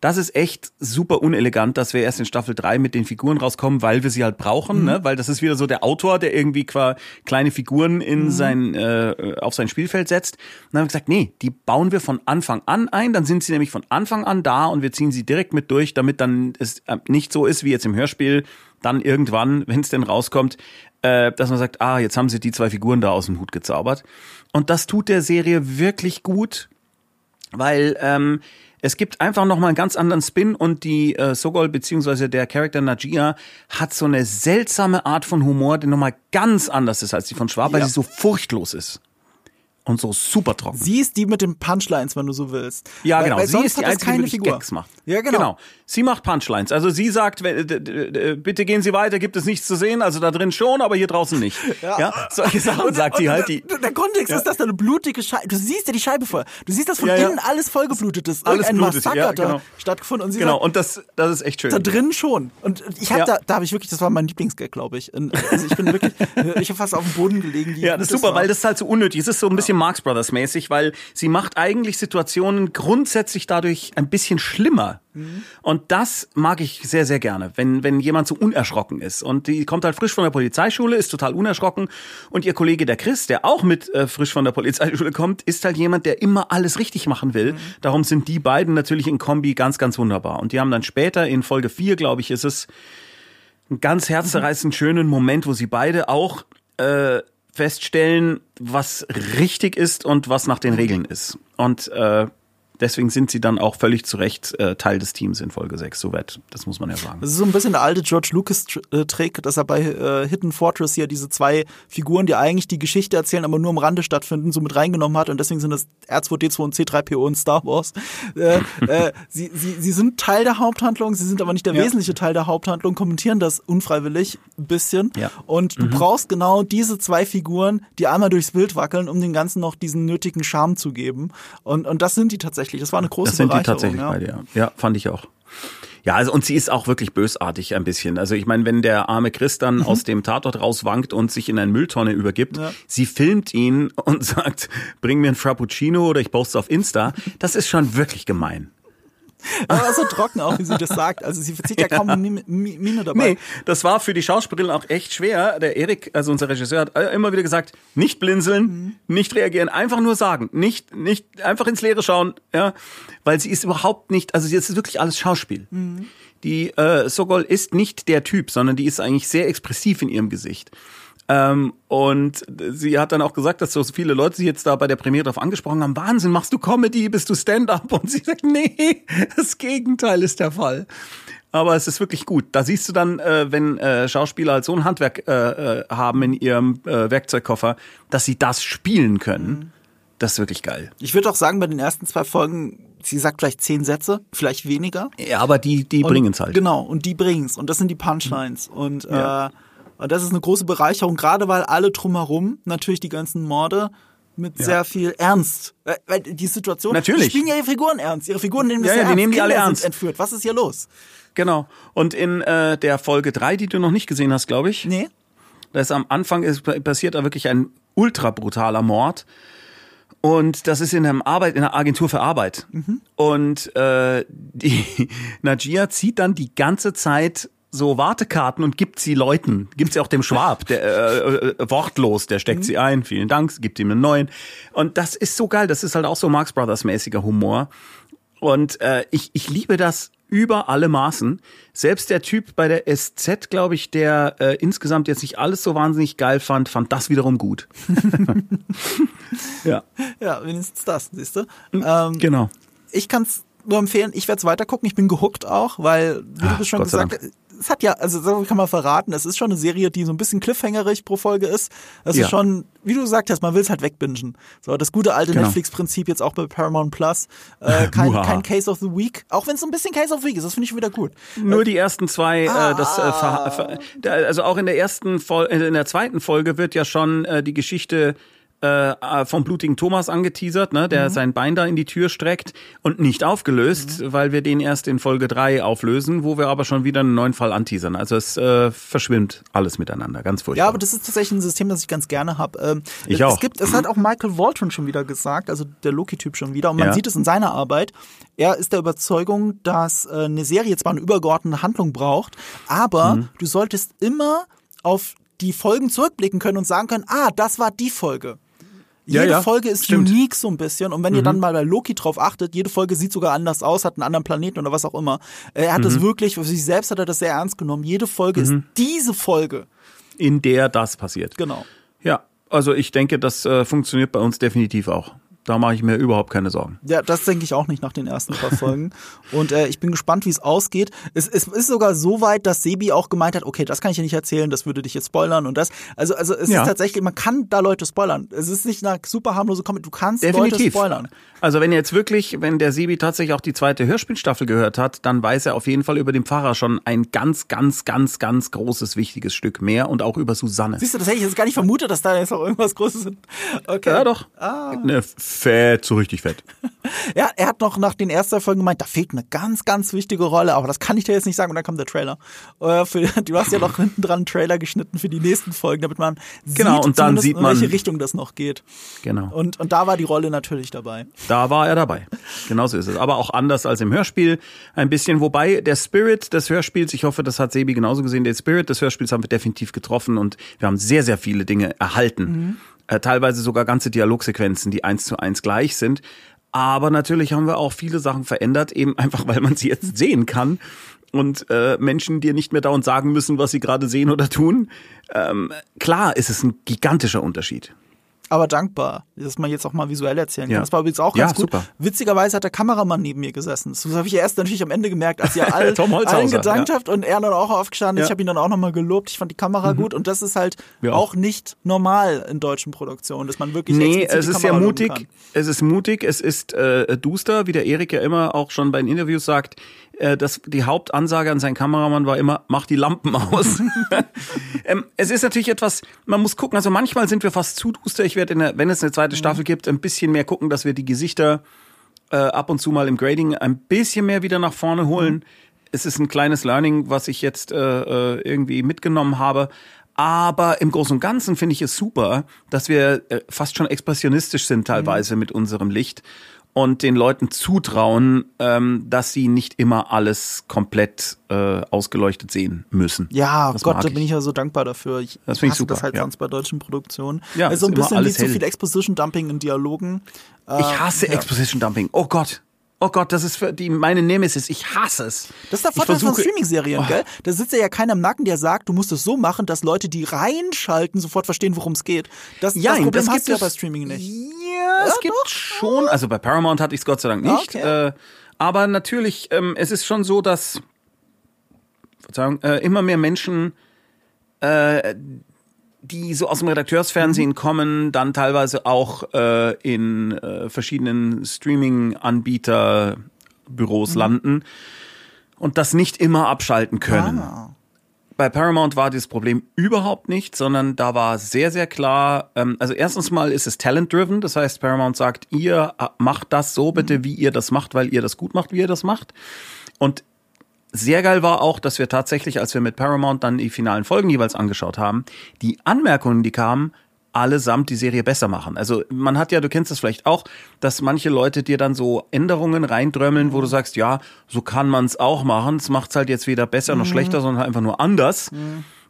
das ist echt super unelegant, dass wir erst in Staffel 3 mit den Figuren rauskommen, weil wir sie halt brauchen, mhm. ne? Weil das ist wieder so der Autor, der irgendwie qua kleine Figuren in mhm. sein, äh, auf sein Spielfeld setzt. Und dann haben wir gesagt, nee, die bauen wir von Anfang an ein, dann sind sie nämlich von Anfang an da und wir ziehen sie direkt mit durch, damit dann es äh, nicht so ist wie jetzt im Hörspiel, dann irgendwann, wenn es denn rauskommt, äh, dass man sagt, ah, jetzt haben sie die zwei Figuren da aus dem Hut gezaubert. Und das tut der Serie wirklich gut, weil ähm, es gibt einfach nochmal einen ganz anderen Spin und die äh, Sogol beziehungsweise der Charakter Najia hat so eine seltsame Art von Humor, die nochmal ganz anders ist als die von Schwab, ja. weil sie so furchtlos ist und so super trocken. Sie ist die mit den Punchlines, wenn du so willst. Ja, genau. Weil, weil sie ist die einzige, die wirklich. Gags macht. Ja, genau. genau. Sie macht Punchlines. Also sie sagt, bitte gehen Sie weiter, gibt es nichts zu sehen. Also da drin schon, aber hier draußen nicht. Ja, ja solche Sachen und, sagt sie halt. Die, der Kontext ja. ist, dass da eine blutige Scheibe, du siehst ja die Scheibe vor. Du siehst, dass von ja, innen alles vollgeblutet ist. Alles Irgendein blutet, Massaker genau. da stattgefunden. Und sie genau, sagt, und das, das ist echt schön. Da drin schon. Und ich habe da, da habe ich wirklich, das war mein Lieblingsgag, glaube ich. Also ich bin wirklich, ich habe fast auf dem Boden gelegen. ja, das ist super, war. weil das ist halt so unnötig. Es ist so ein bisschen Marx Brothers mäßig mäßig, weil sie macht eigentlich Situationen grundsätzlich dadurch ein bisschen schlimmer. Mhm. Und das mag ich sehr, sehr gerne, wenn, wenn jemand so unerschrocken ist. Und die kommt halt frisch von der Polizeischule, ist total unerschrocken. Und ihr Kollege der Chris, der auch mit äh, frisch von der Polizeischule kommt, ist halt jemand, der immer alles richtig machen will. Mhm. Darum sind die beiden natürlich in Kombi ganz, ganz wunderbar. Und die haben dann später in Folge 4, glaube ich, ist es, einen ganz herzzerreißend schönen Moment, wo sie beide auch äh, feststellen, was richtig ist und was nach den Regeln ist. Und äh, deswegen sind sie dann auch völlig zu Recht äh, Teil des Teams in Folge 6. So weit, das muss man ja sagen. Das ist so ein bisschen der alte George Lucas-Trick, dass er bei äh, Hidden Fortress hier diese zwei Figuren, die eigentlich die Geschichte erzählen, aber nur am Rande stattfinden, so mit reingenommen hat. Und deswegen sind das R2D2 und C3PO in Star Wars. Äh, äh, sie, sie, sie sind Teil der Haupthandlung, sie sind aber nicht der ja. wesentliche Teil der Haupthandlung, kommentieren das unfreiwillig ein bisschen. Ja. Und du mhm. brauchst genau diese zwei Figuren, die einmal durchs Bild wackeln, um den Ganzen noch diesen nötigen Charme zu geben. Und, und das sind die tatsächlich tatsächlich. Das war eine große Das sind die tatsächlich ja. bei dir. Ja, fand ich auch. Ja, also und sie ist auch wirklich bösartig ein bisschen. Also ich meine, wenn der arme Chris dann mhm. aus dem Tatort rauswankt und sich in eine Mülltonne übergibt, ja. sie filmt ihn und sagt, bring mir ein Frappuccino oder ich poste auf Insta, das ist schon wirklich gemein. Aber so trocken auch, wie sie das sagt. Also sie verzieht ja kaum eine Miene dabei. Nee, das war für die Schauspielerin auch echt schwer. Der Erik, also unser Regisseur, hat immer wieder gesagt, nicht blinzeln, mhm. nicht reagieren, einfach nur sagen, nicht, nicht einfach ins Leere schauen, ja, weil sie ist überhaupt nicht, also sie ist wirklich alles Schauspiel. Mhm. Die äh, Sogol ist nicht der Typ, sondern die ist eigentlich sehr expressiv in ihrem Gesicht. Ähm, und sie hat dann auch gesagt, dass so viele Leute sie jetzt da bei der Premiere darauf angesprochen haben, Wahnsinn, machst du Comedy, bist du Stand-up? Und sie sagt, nee, das Gegenteil ist der Fall. Aber es ist wirklich gut. Da siehst du dann, äh, wenn äh, Schauspieler halt so ein Handwerk äh, äh haben in ihrem äh, Werkzeugkoffer, dass sie das spielen können. Mhm. Das ist wirklich geil. Ich würde auch sagen, bei den ersten zwei Folgen, sie sagt vielleicht zehn Sätze, vielleicht weniger. Ja, aber die, die bringen es halt. Genau, und die bringen es. Und das sind die Punchlines. Und ja. äh, und das ist eine große Bereicherung, gerade weil alle drumherum natürlich die ganzen Morde mit ja. sehr viel Ernst. Weil die Situation, Natürlich. die spielen ja ihre Figuren ernst. Ihre Figuren nehmen das ja, ja, ernst. Die nehmen die alle ernst. entführt. Was ist hier los? Genau. Und in äh, der Folge drei, die du noch nicht gesehen hast, glaube ich. Nee. Da ist am Anfang ist, passiert da wirklich ein ultra brutaler Mord. Und das ist in einem Arbeit, in einer Agentur für Arbeit. Mhm. Und äh, die Najia zieht dann die ganze Zeit so Wartekarten und gibt sie Leuten, gibt sie auch dem Schwab, der äh, äh, wortlos, der steckt mhm. sie ein, vielen Dank, gibt ihm einen neuen. Und das ist so geil, das ist halt auch so Marx Brothers mäßiger Humor. Und äh, ich, ich liebe das über alle Maßen. Selbst der Typ bei der SZ, glaube ich, der äh, insgesamt jetzt nicht alles so wahnsinnig geil fand, fand das wiederum gut. ja. Ja, wenigstens das, siehst du. Hm, ähm, genau. Ich kann es nur empfehlen, ich werde es weitergucken. Ich bin gehuckt auch, weil, wie Ach, du schon Gott gesagt hast, es hat ja, also so kann man verraten, es ist schon eine Serie, die so ein bisschen cliffhangerig pro Folge ist. Das ja. ist schon, wie du gesagt hast, man will es halt wegbingen. So, das gute alte genau. Netflix-Prinzip jetzt auch bei Paramount Plus. Äh, kein, kein Case of the Week, auch wenn es so ein bisschen Case of the Week ist, das finde ich wieder gut. Nur die ersten zwei, ah, äh, das, äh, ver, also auch in der ersten Folge, in der zweiten Folge wird ja schon äh, die Geschichte äh, äh, vom blutigen Thomas angeteasert, ne, der mhm. sein Bein da in die Tür streckt und nicht aufgelöst, mhm. weil wir den erst in Folge 3 auflösen, wo wir aber schon wieder einen neuen Fall anteasern. Also es äh, verschwimmt alles miteinander, ganz furchtbar. Ja, aber das ist tatsächlich ein System, das ich ganz gerne habe. Ähm, ich auch. Es gibt, es hat auch Michael Walton schon wieder gesagt, also der Loki-Typ schon wieder, und man ja. sieht es in seiner Arbeit. Er ist der Überzeugung, dass äh, eine Serie zwar eine übergeordnete Handlung braucht, aber mhm. du solltest immer auf die Folgen zurückblicken können und sagen können, ah, das war die Folge. Jede ja, ja. Folge ist Stimmt. unique so ein bisschen. Und wenn mhm. ihr dann mal bei Loki drauf achtet, jede Folge sieht sogar anders aus, hat einen anderen Planeten oder was auch immer. Er hat mhm. das wirklich, für sich selbst hat er das sehr ernst genommen. Jede Folge mhm. ist diese Folge. In der das passiert. Genau. Ja, also ich denke, das äh, funktioniert bei uns definitiv auch. Da mache ich mir überhaupt keine Sorgen. Ja, das denke ich auch nicht nach den ersten paar Folgen. Und äh, ich bin gespannt, wie es ausgeht. Es, es ist sogar so weit, dass Sebi auch gemeint hat, okay, das kann ich ja nicht erzählen, das würde dich jetzt spoilern und das. Also, also es ja. ist tatsächlich, man kann da Leute spoilern. Es ist nicht eine super harmlose Comedy, du kannst Definitiv. Leute spoilern. Also wenn jetzt wirklich, wenn der Sebi tatsächlich auch die zweite Hörspielstaffel gehört hat, dann weiß er auf jeden Fall über den Pfarrer schon ein ganz, ganz, ganz, ganz großes, wichtiges Stück mehr und auch über Susanne. Siehst du, das hätte ich jetzt gar nicht vermutet, dass da jetzt noch irgendwas Großes ist. Okay. Ja, doch. Ah. Ne, fett, so richtig fett. ja, er hat noch nach den ersten Folgen gemeint, da fehlt eine ganz, ganz wichtige Rolle, aber das kann ich dir jetzt nicht sagen. Und dann kommt der Trailer. Äh, für, du hast ja noch hinten dran einen Trailer geschnitten für die nächsten Folgen, damit man genau, sieht, und dann sieht man, in welche Richtung das noch geht. Genau. Und, und da war die Rolle natürlich dabei. Da war er dabei. Genauso ist es. Aber auch anders als im Hörspiel ein bisschen. Wobei der Spirit des Hörspiels, ich hoffe, das hat Sebi genauso gesehen, der Spirit des Hörspiels haben wir definitiv getroffen und wir haben sehr, sehr viele Dinge erhalten. Mhm. Äh, teilweise sogar ganze Dialogsequenzen, die eins zu eins gleich sind. Aber natürlich haben wir auch viele Sachen verändert, eben einfach, weil man sie jetzt sehen kann und äh, Menschen dir nicht mehr dauernd sagen müssen, was sie gerade sehen oder tun. Ähm, klar ist es ein gigantischer Unterschied aber dankbar, dass man jetzt auch mal visuell erzählen kann. Ja. Das war übrigens auch ganz ja, gut. Super. Witzigerweise hat der Kameramann neben mir gesessen. Das habe ich erst natürlich am Ende gemerkt, als ihr all, allen gedankt ja. habt und er dann auch aufgestanden ist. Ich habe ihn dann auch nochmal gelobt. Ich fand die Kamera mhm. gut und das ist halt auch nicht normal in deutschen Produktionen, dass man wirklich Nee, es ist ja mutig. Es ist mutig, es ist äh, duster, wie der Erik ja immer auch schon bei den Interviews sagt äh, das, die Hauptansage an seinen Kameramann war immer, mach die Lampen aus. ähm, es ist natürlich etwas, man muss gucken, also manchmal sind wir fast zu duster. Ich werde, der, wenn es eine zweite mhm. Staffel gibt, ein bisschen mehr gucken, dass wir die Gesichter äh, ab und zu mal im Grading ein bisschen mehr wieder nach vorne holen. Mhm. Es ist ein kleines Learning, was ich jetzt äh, äh irgendwie mitgenommen habe. Aber im Großen und Ganzen finde ich es super, dass wir äh, fast schon expressionistisch sind teilweise mhm. mit unserem Licht und den Leuten zutrauen, ähm, dass sie nicht immer alles komplett äh, ausgeleuchtet sehen müssen. Ja, Das Gott, da bin ich ja so dankbar dafür. Ich Das finde ich super, das halt ja. sonst bei deutschen Produktionen. Ja, also ein bisschen wie zu viel Exposition-Dumping in Dialogen. Ich hasse Ähm, ja. Exposition Dumping. Oh Gott. Oh Gott, das ist für die meine Nemesis. Ich hasse es. Das ist der Vorteil von Streaming-Serien, Oh. gell? Da sitzt ja keiner im Nacken, der sagt, du musst es so machen, dass Leute, die reinschalten, sofort verstehen, worum es geht. Das, das Problem hast du ja bei Streaming nicht. Ja, es gibt schon. Also bei Paramount hatte ich es Gott sei Dank nicht. Okay. Äh, aber natürlich, ähm, es ist schon so, dass Verzeihung, äh, immer mehr Menschen, äh, die so aus dem Redakteursfernsehen kommen, dann teilweise auch äh, in äh, verschiedenen Streaming-Anbieter-Büros landen und das nicht immer abschalten können. Ah. Bei Paramount war dieses Problem überhaupt nicht, sondern da war sehr, sehr klar, ähm, also erstens mal ist es talent-driven, das heißt Paramount sagt, ihr äh, macht das so bitte, wie ihr das macht, weil ihr das gut macht, wie ihr das macht. Und sehr geil war auch, dass wir tatsächlich, als wir mit Paramount dann die finalen Folgen jeweils angeschaut haben, die Anmerkungen, die kamen, allesamt die Serie besser machen. Also man hat ja, du kennst das vielleicht auch, dass manche Leute dir dann so Änderungen reindrömmeln, wo du sagst, ja, so kann man es auch machen. Es macht halt jetzt weder besser noch schlechter, sondern halt einfach nur anders.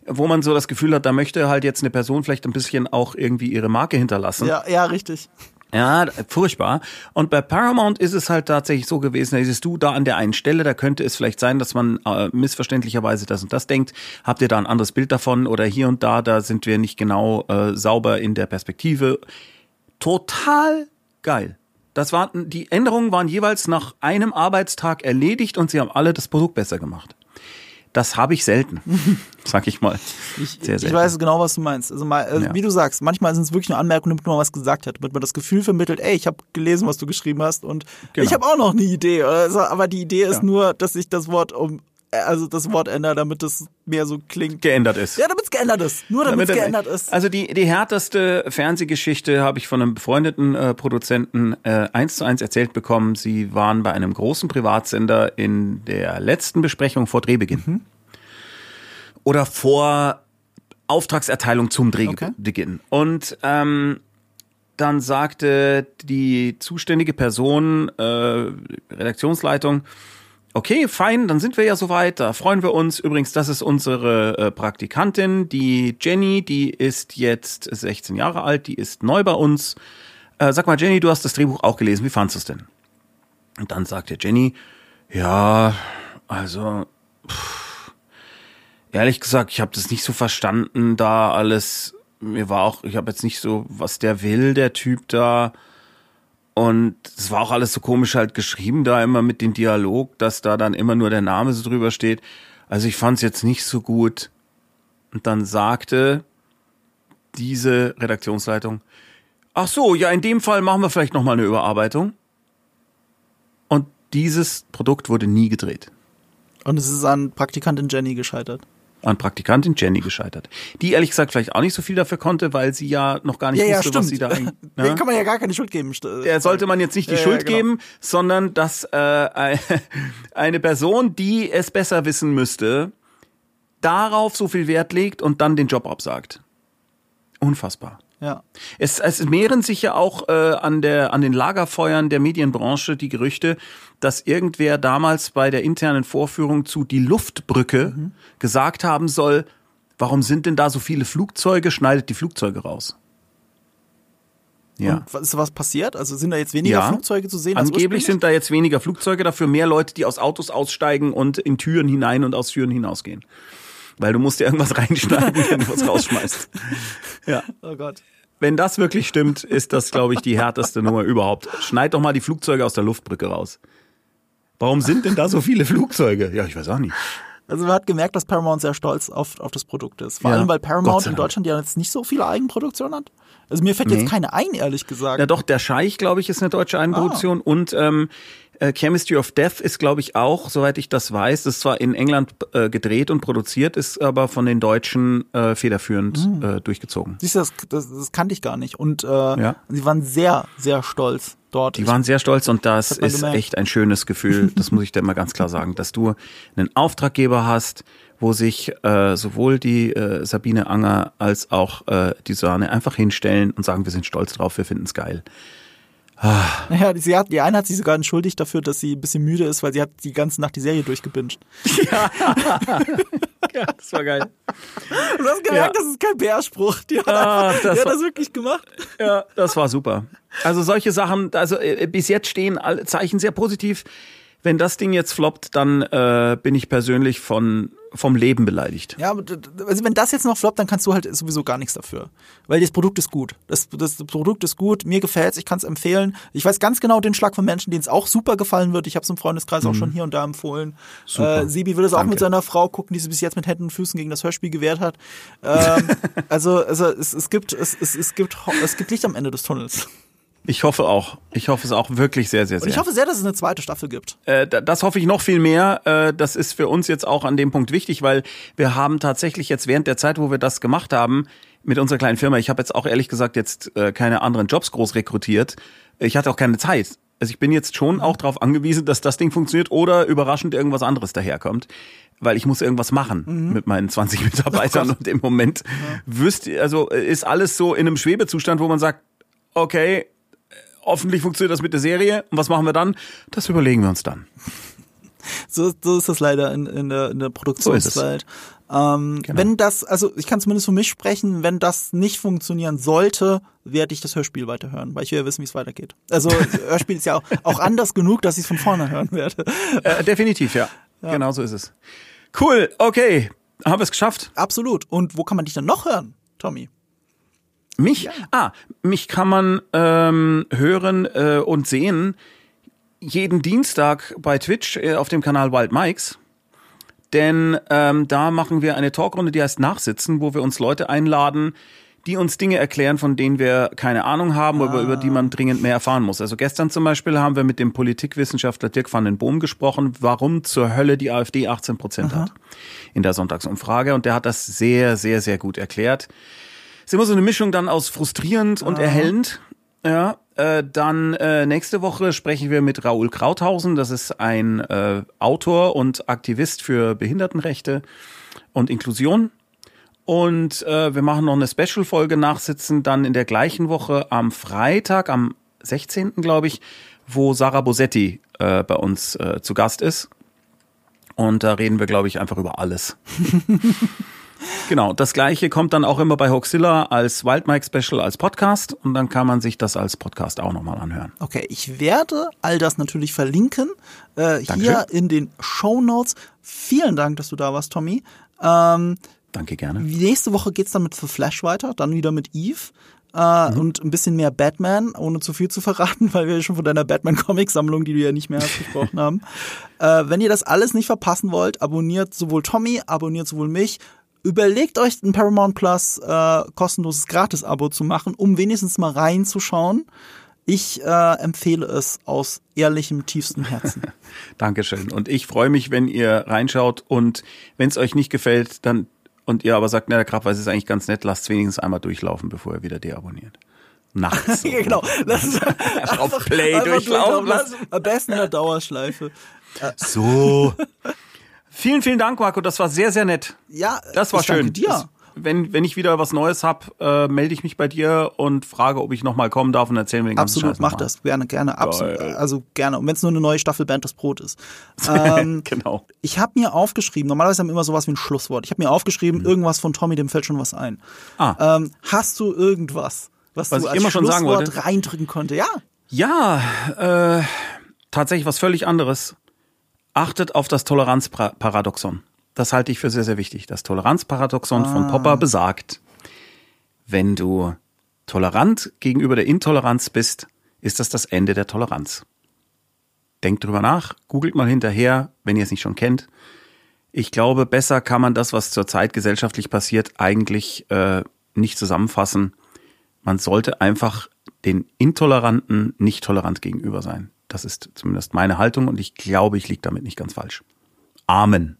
Wo man so das Gefühl hat, da möchte halt jetzt eine Person vielleicht ein bisschen auch irgendwie ihre Marke hinterlassen. Ja, ja, richtig. Ja, furchtbar. Und bei Paramount ist es halt tatsächlich so gewesen, da siehst du da an der einen Stelle, da könnte es vielleicht sein, dass man äh, missverständlicherweise das und das denkt. Habt ihr da ein anderes Bild davon? Oder hier und da, da sind wir nicht genau äh, sauber in der Perspektive. Total geil. Das waren, die Änderungen waren jeweils nach einem Arbeitstag erledigt und sie haben alle das Produkt besser gemacht. Das habe ich selten, sag ich mal. Ich, Sehr ich weiß genau, was du meinst. Also mal, äh, Ja. wie du sagst, manchmal sind es wirklich nur Anmerkungen, damit man was gesagt hat, damit man das Gefühl vermittelt, ey, ich habe gelesen, was du geschrieben hast und Genau. ich habe auch noch eine Idee. Also, aber die Idee ist Ja. nur, dass ich das Wort um, also das Wort ändere, damit es mehr so klingt. Geändert ist. Ja, damit es geändert ist. Nur damit es geändert ist. Also die, die härteste Fernsehgeschichte habe ich von einem befreundeten äh, Produzenten äh, eins zu eins erzählt bekommen. Sie waren bei einem großen Privatsender in der letzten Besprechung vor Drehbeginn. Mhm. Oder vor Auftragserteilung zum Drehbeginn. Und ähm, dann sagte die zuständige Person, äh, Redaktionsleitung, Okay, fein, dann sind wir ja soweit. Da freuen wir uns. Übrigens, das ist unsere äh, Praktikantin, die Jenny, die ist jetzt 16 Jahre alt, die ist neu bei uns. Äh, sag mal, Jenny, du hast das Drehbuch auch gelesen. Wie fandst du es denn? Und dann sagte Jenny, ja, also pff, ehrlich gesagt, ich habe das nicht so verstanden, da alles. Mir war auch, ich habe jetzt nicht so, was der will, der Typ da. Und es war auch alles so komisch halt geschrieben da immer mit dem Dialog, dass da dann immer nur der Name so drüber steht. Also ich fand es jetzt nicht so gut. Und dann sagte diese Redaktionsleitung, ach so, ja, in dem Fall machen wir vielleicht nochmal eine Überarbeitung. Und dieses Produkt wurde nie gedreht. Und es ist an Praktikantin Jenny gescheitert. An Praktikantin Jenny gescheitert. Die ehrlich gesagt vielleicht auch nicht so viel dafür konnte, weil sie ja noch gar nicht Ja, ja, wusste, was stimmt. sie da ne? kann man ja gar keine Schuld geben. Der sollte man jetzt nicht die Ja, ja, Schuld genau. geben, sondern dass äh, eine Person, die es besser wissen müsste, darauf so viel Wert legt und dann den Job absagt. Unfassbar. Ja. Es, es mehren sich ja auch äh, an, der, an den Lagerfeuern der Medienbranche die Gerüchte, dass irgendwer damals bei der internen Vorführung zu Die Luftbrücke Mhm. gesagt haben soll, warum sind denn da so viele Flugzeuge, schneidet die Flugzeuge raus. Ja. Und was- ist was passiert? Also sind da jetzt weniger Ja. Flugzeuge zu sehen? Angeblich sind da jetzt weniger Flugzeuge, dafür mehr Leute, die aus Autos aussteigen und in Türen hinein und aus Türen hinausgehen. Weil du musst ja irgendwas reinschneiden, wenn du was rausschmeißt. Ja. Oh Gott. Wenn das wirklich stimmt, ist das, glaube ich, die härteste Nummer überhaupt. Schneid doch mal die Flugzeuge aus der Luftbrücke raus. Warum sind denn da so viele Flugzeuge? Ja, ich weiß auch nicht. Also man hat gemerkt, dass Paramount sehr stolz auf, auf das Produkt ist. Vor Ja, allem, weil Paramount in. Deutschland ja jetzt nicht so viele Eigenproduktionen hat. Also mir fällt Nee. jetzt keine ein, ehrlich gesagt. Ja, doch, der Scheich, glaube ich, ist eine deutsche Eigenproduktion und ähm, äh, Chemistry of Death ist, glaube ich, auch, soweit ich das weiß, das ist zwar in England äh, gedreht und produziert, ist aber von den Deutschen äh, federführend äh, durchgezogen. Siehst du, das, das, das kannte ich gar nicht. Und äh, Ja. sie waren sehr, sehr stolz dort. Die waren sehr stolz und das ist gemerkt. echt ein schönes Gefühl, das muss ich dir mal ganz klar sagen, dass du einen Auftraggeber hast, wo sich äh, sowohl die äh, Sabine Anger als auch äh, die Sahne einfach hinstellen und sagen, wir sind stolz drauf, wir finden es geil. Ah. Naja, sie hat, die eine hat sich sogar entschuldigt dafür, dass sie ein bisschen müde ist, weil sie hat die ganze Nacht die Serie durchgebinged. Ja, ja das war geil. Du hast gemerkt, ja. das ist kein PR-Spruch. Die hat, ah, das, die hat das wirklich gemacht. Ja, das war super. Also solche Sachen, also äh, bis jetzt stehen alle Zeichen sehr positiv. Wenn das Ding jetzt floppt, dann äh, bin ich persönlich von vom Leben beleidigt. Ja, also wenn das jetzt noch floppt, dann kannst du halt sowieso gar nichts dafür. Weil das Produkt ist gut. Das, das Produkt ist gut, mir gefällt's, ich kann es empfehlen. Ich weiß ganz genau den Schlag von Menschen, denen es auch super gefallen wird. Ich habe es im Freundeskreis mhm. auch schon hier und da empfohlen. Super. Äh, Sebi will es auch mit seiner Frau gucken, die sie bis jetzt mit Händen und Füßen gegen das Hörspiel gewehrt hat. Ähm, also also es, es, gibt, es, es, es, gibt, es gibt Licht am Ende des Tunnels. Ich hoffe auch. Ich hoffe es auch wirklich sehr, sehr, sehr. Und ich hoffe sehr, dass es eine zweite Staffel gibt. Äh, das hoffe ich noch viel mehr. Äh, das ist für uns jetzt auch an dem Punkt wichtig, weil wir haben tatsächlich jetzt während der Zeit, wo wir das gemacht haben, mit unserer kleinen Firma, ich habe jetzt auch ehrlich gesagt jetzt äh, keine anderen Jobs groß rekrutiert. Ich hatte auch keine Zeit. Also ich bin jetzt schon auch darauf angewiesen, dass das Ding funktioniert oder überraschend irgendwas anderes daherkommt weil ich muss irgendwas machen mhm. mit meinen 20 Mitarbeitern und im Moment ja. wüsst also ist alles so in einem Schwebezustand, wo man sagt, okay, hoffentlich funktioniert das mit der Serie. Und was machen wir dann? Das überlegen wir uns dann. So, so ist das leider in, in, der, in der Produktionswelt. So ähm, genau. Wenn das, also ich kann zumindest für mich sprechen, wenn das nicht funktionieren sollte, werde ich das Hörspiel weiterhören, weil ich will ja wissen, wie es weitergeht. Also Hörspiel ist ja auch, auch anders genug, dass ich es von vorne hören werde. Äh, definitiv, ja. ja. Genau so ist es. Cool, okay. Haben wir es geschafft? Absolut. Und wo kann man dich dann noch hören, Tommy? Mich? Ja. Ah, mich kann man ähm, hören äh, und sehen jeden Dienstag bei Twitch äh, auf dem Kanal Wild Mikes. Denn ähm, da machen wir eine Talkrunde, die heißt Nachsitzen, wo wir uns Leute einladen, die uns Dinge erklären, von denen wir keine Ahnung haben, ah. aber über die man dringend mehr erfahren muss. Also gestern zum Beispiel haben wir mit dem Politikwissenschaftler Dirk van den Boom gesprochen, warum zur Hölle die AfD 18 Prozent hat in der Sonntagsumfrage. Und der hat das sehr, sehr, sehr gut erklärt ist immer so eine Mischung dann aus frustrierend und erhellend. Ja, äh, dann äh, nächste Woche sprechen wir mit Raoul Krauthausen. Das ist ein äh, Autor und Aktivist für Behindertenrechte und Inklusion. Und äh, wir machen noch eine Special-Folge nachsitzen, dann in der gleichen Woche am Freitag, am 16. glaube ich, wo Sarah Bosetti äh, bei uns äh, zu Gast ist. Und da reden wir, glaube ich, einfach über alles. Genau, das gleiche kommt dann auch immer bei Hoaxilla als Wildmike Special als Podcast und dann kann man sich das als Podcast auch nochmal anhören. Okay, ich werde all das natürlich verlinken äh, hier in den Show Notes. Vielen Dank, dass du da warst, Tommy. Ähm, Danke gerne. Nächste Woche geht's dann mit The Flash weiter, dann wieder mit Eve. Äh, mhm. und ein bisschen mehr Batman, ohne zu viel zu verraten, weil wir schon von deiner Batman-Comic-Sammlung, die du ja nicht mehr hast, gesprochen haben. Äh, wenn ihr das alles nicht verpassen wollt, abonniert sowohl Tommy, abonniert sowohl mich, Überlegt euch ein Paramount Plus äh, kostenloses Gratis-Abo zu machen, um wenigstens mal reinzuschauen. Ich äh, empfehle es aus ehrlichem, tiefstem Herzen. Dankeschön. Und ich freue mich, wenn ihr reinschaut und wenn es euch nicht gefällt, dann und ihr aber sagt, na, der Krabweis ist eigentlich ganz nett, lasst es wenigstens einmal durchlaufen, bevor ihr wieder deabonniert. Nachts. ja, genau. Lass es auf Play durchlaufen lassen. Am besten in der Dauerschleife. So. Vielen, vielen Dank, Marco. Das war sehr, sehr nett. Ja, das war schön. Danke dir. Das, wenn, wenn ich wieder was Neues habe, äh, melde ich mich bei dir und frage, ob ich nochmal kommen darf und erzählen wir den ganzen Absolut, mach das. Gerne, gerne. Absolut. Also gerne. Und wenn es nur eine neue Staffel Band das Brot ist. Ähm, genau. Ich habe mir aufgeschrieben, normalerweise haben wir immer sowas wie ein Schlusswort. Ich habe mir aufgeschrieben, mhm. irgendwas von Tommy, dem fällt schon was ein. Ah. Ähm, hast du irgendwas, was, was du als immer schon sagen wollte? reindrücken konnte? Ja. Ja, äh, tatsächlich was völlig anderes achtet auf das Toleranzparadoxon. Das halte ich für sehr, sehr wichtig. Das Toleranzparadoxon ah. von Popper besagt, wenn du tolerant gegenüber der Intoleranz bist, ist das das Ende der Toleranz. Denkt drüber nach, googelt mal hinterher, wenn ihr es nicht schon kennt. Ich glaube, besser kann man das, was zurzeit gesellschaftlich passiert, eigentlich äh, nicht zusammenfassen. Man sollte einfach den Intoleranten nicht tolerant gegenüber sein. Das ist zumindest meine Haltung und ich glaube, ich liege damit nicht ganz falsch. Amen.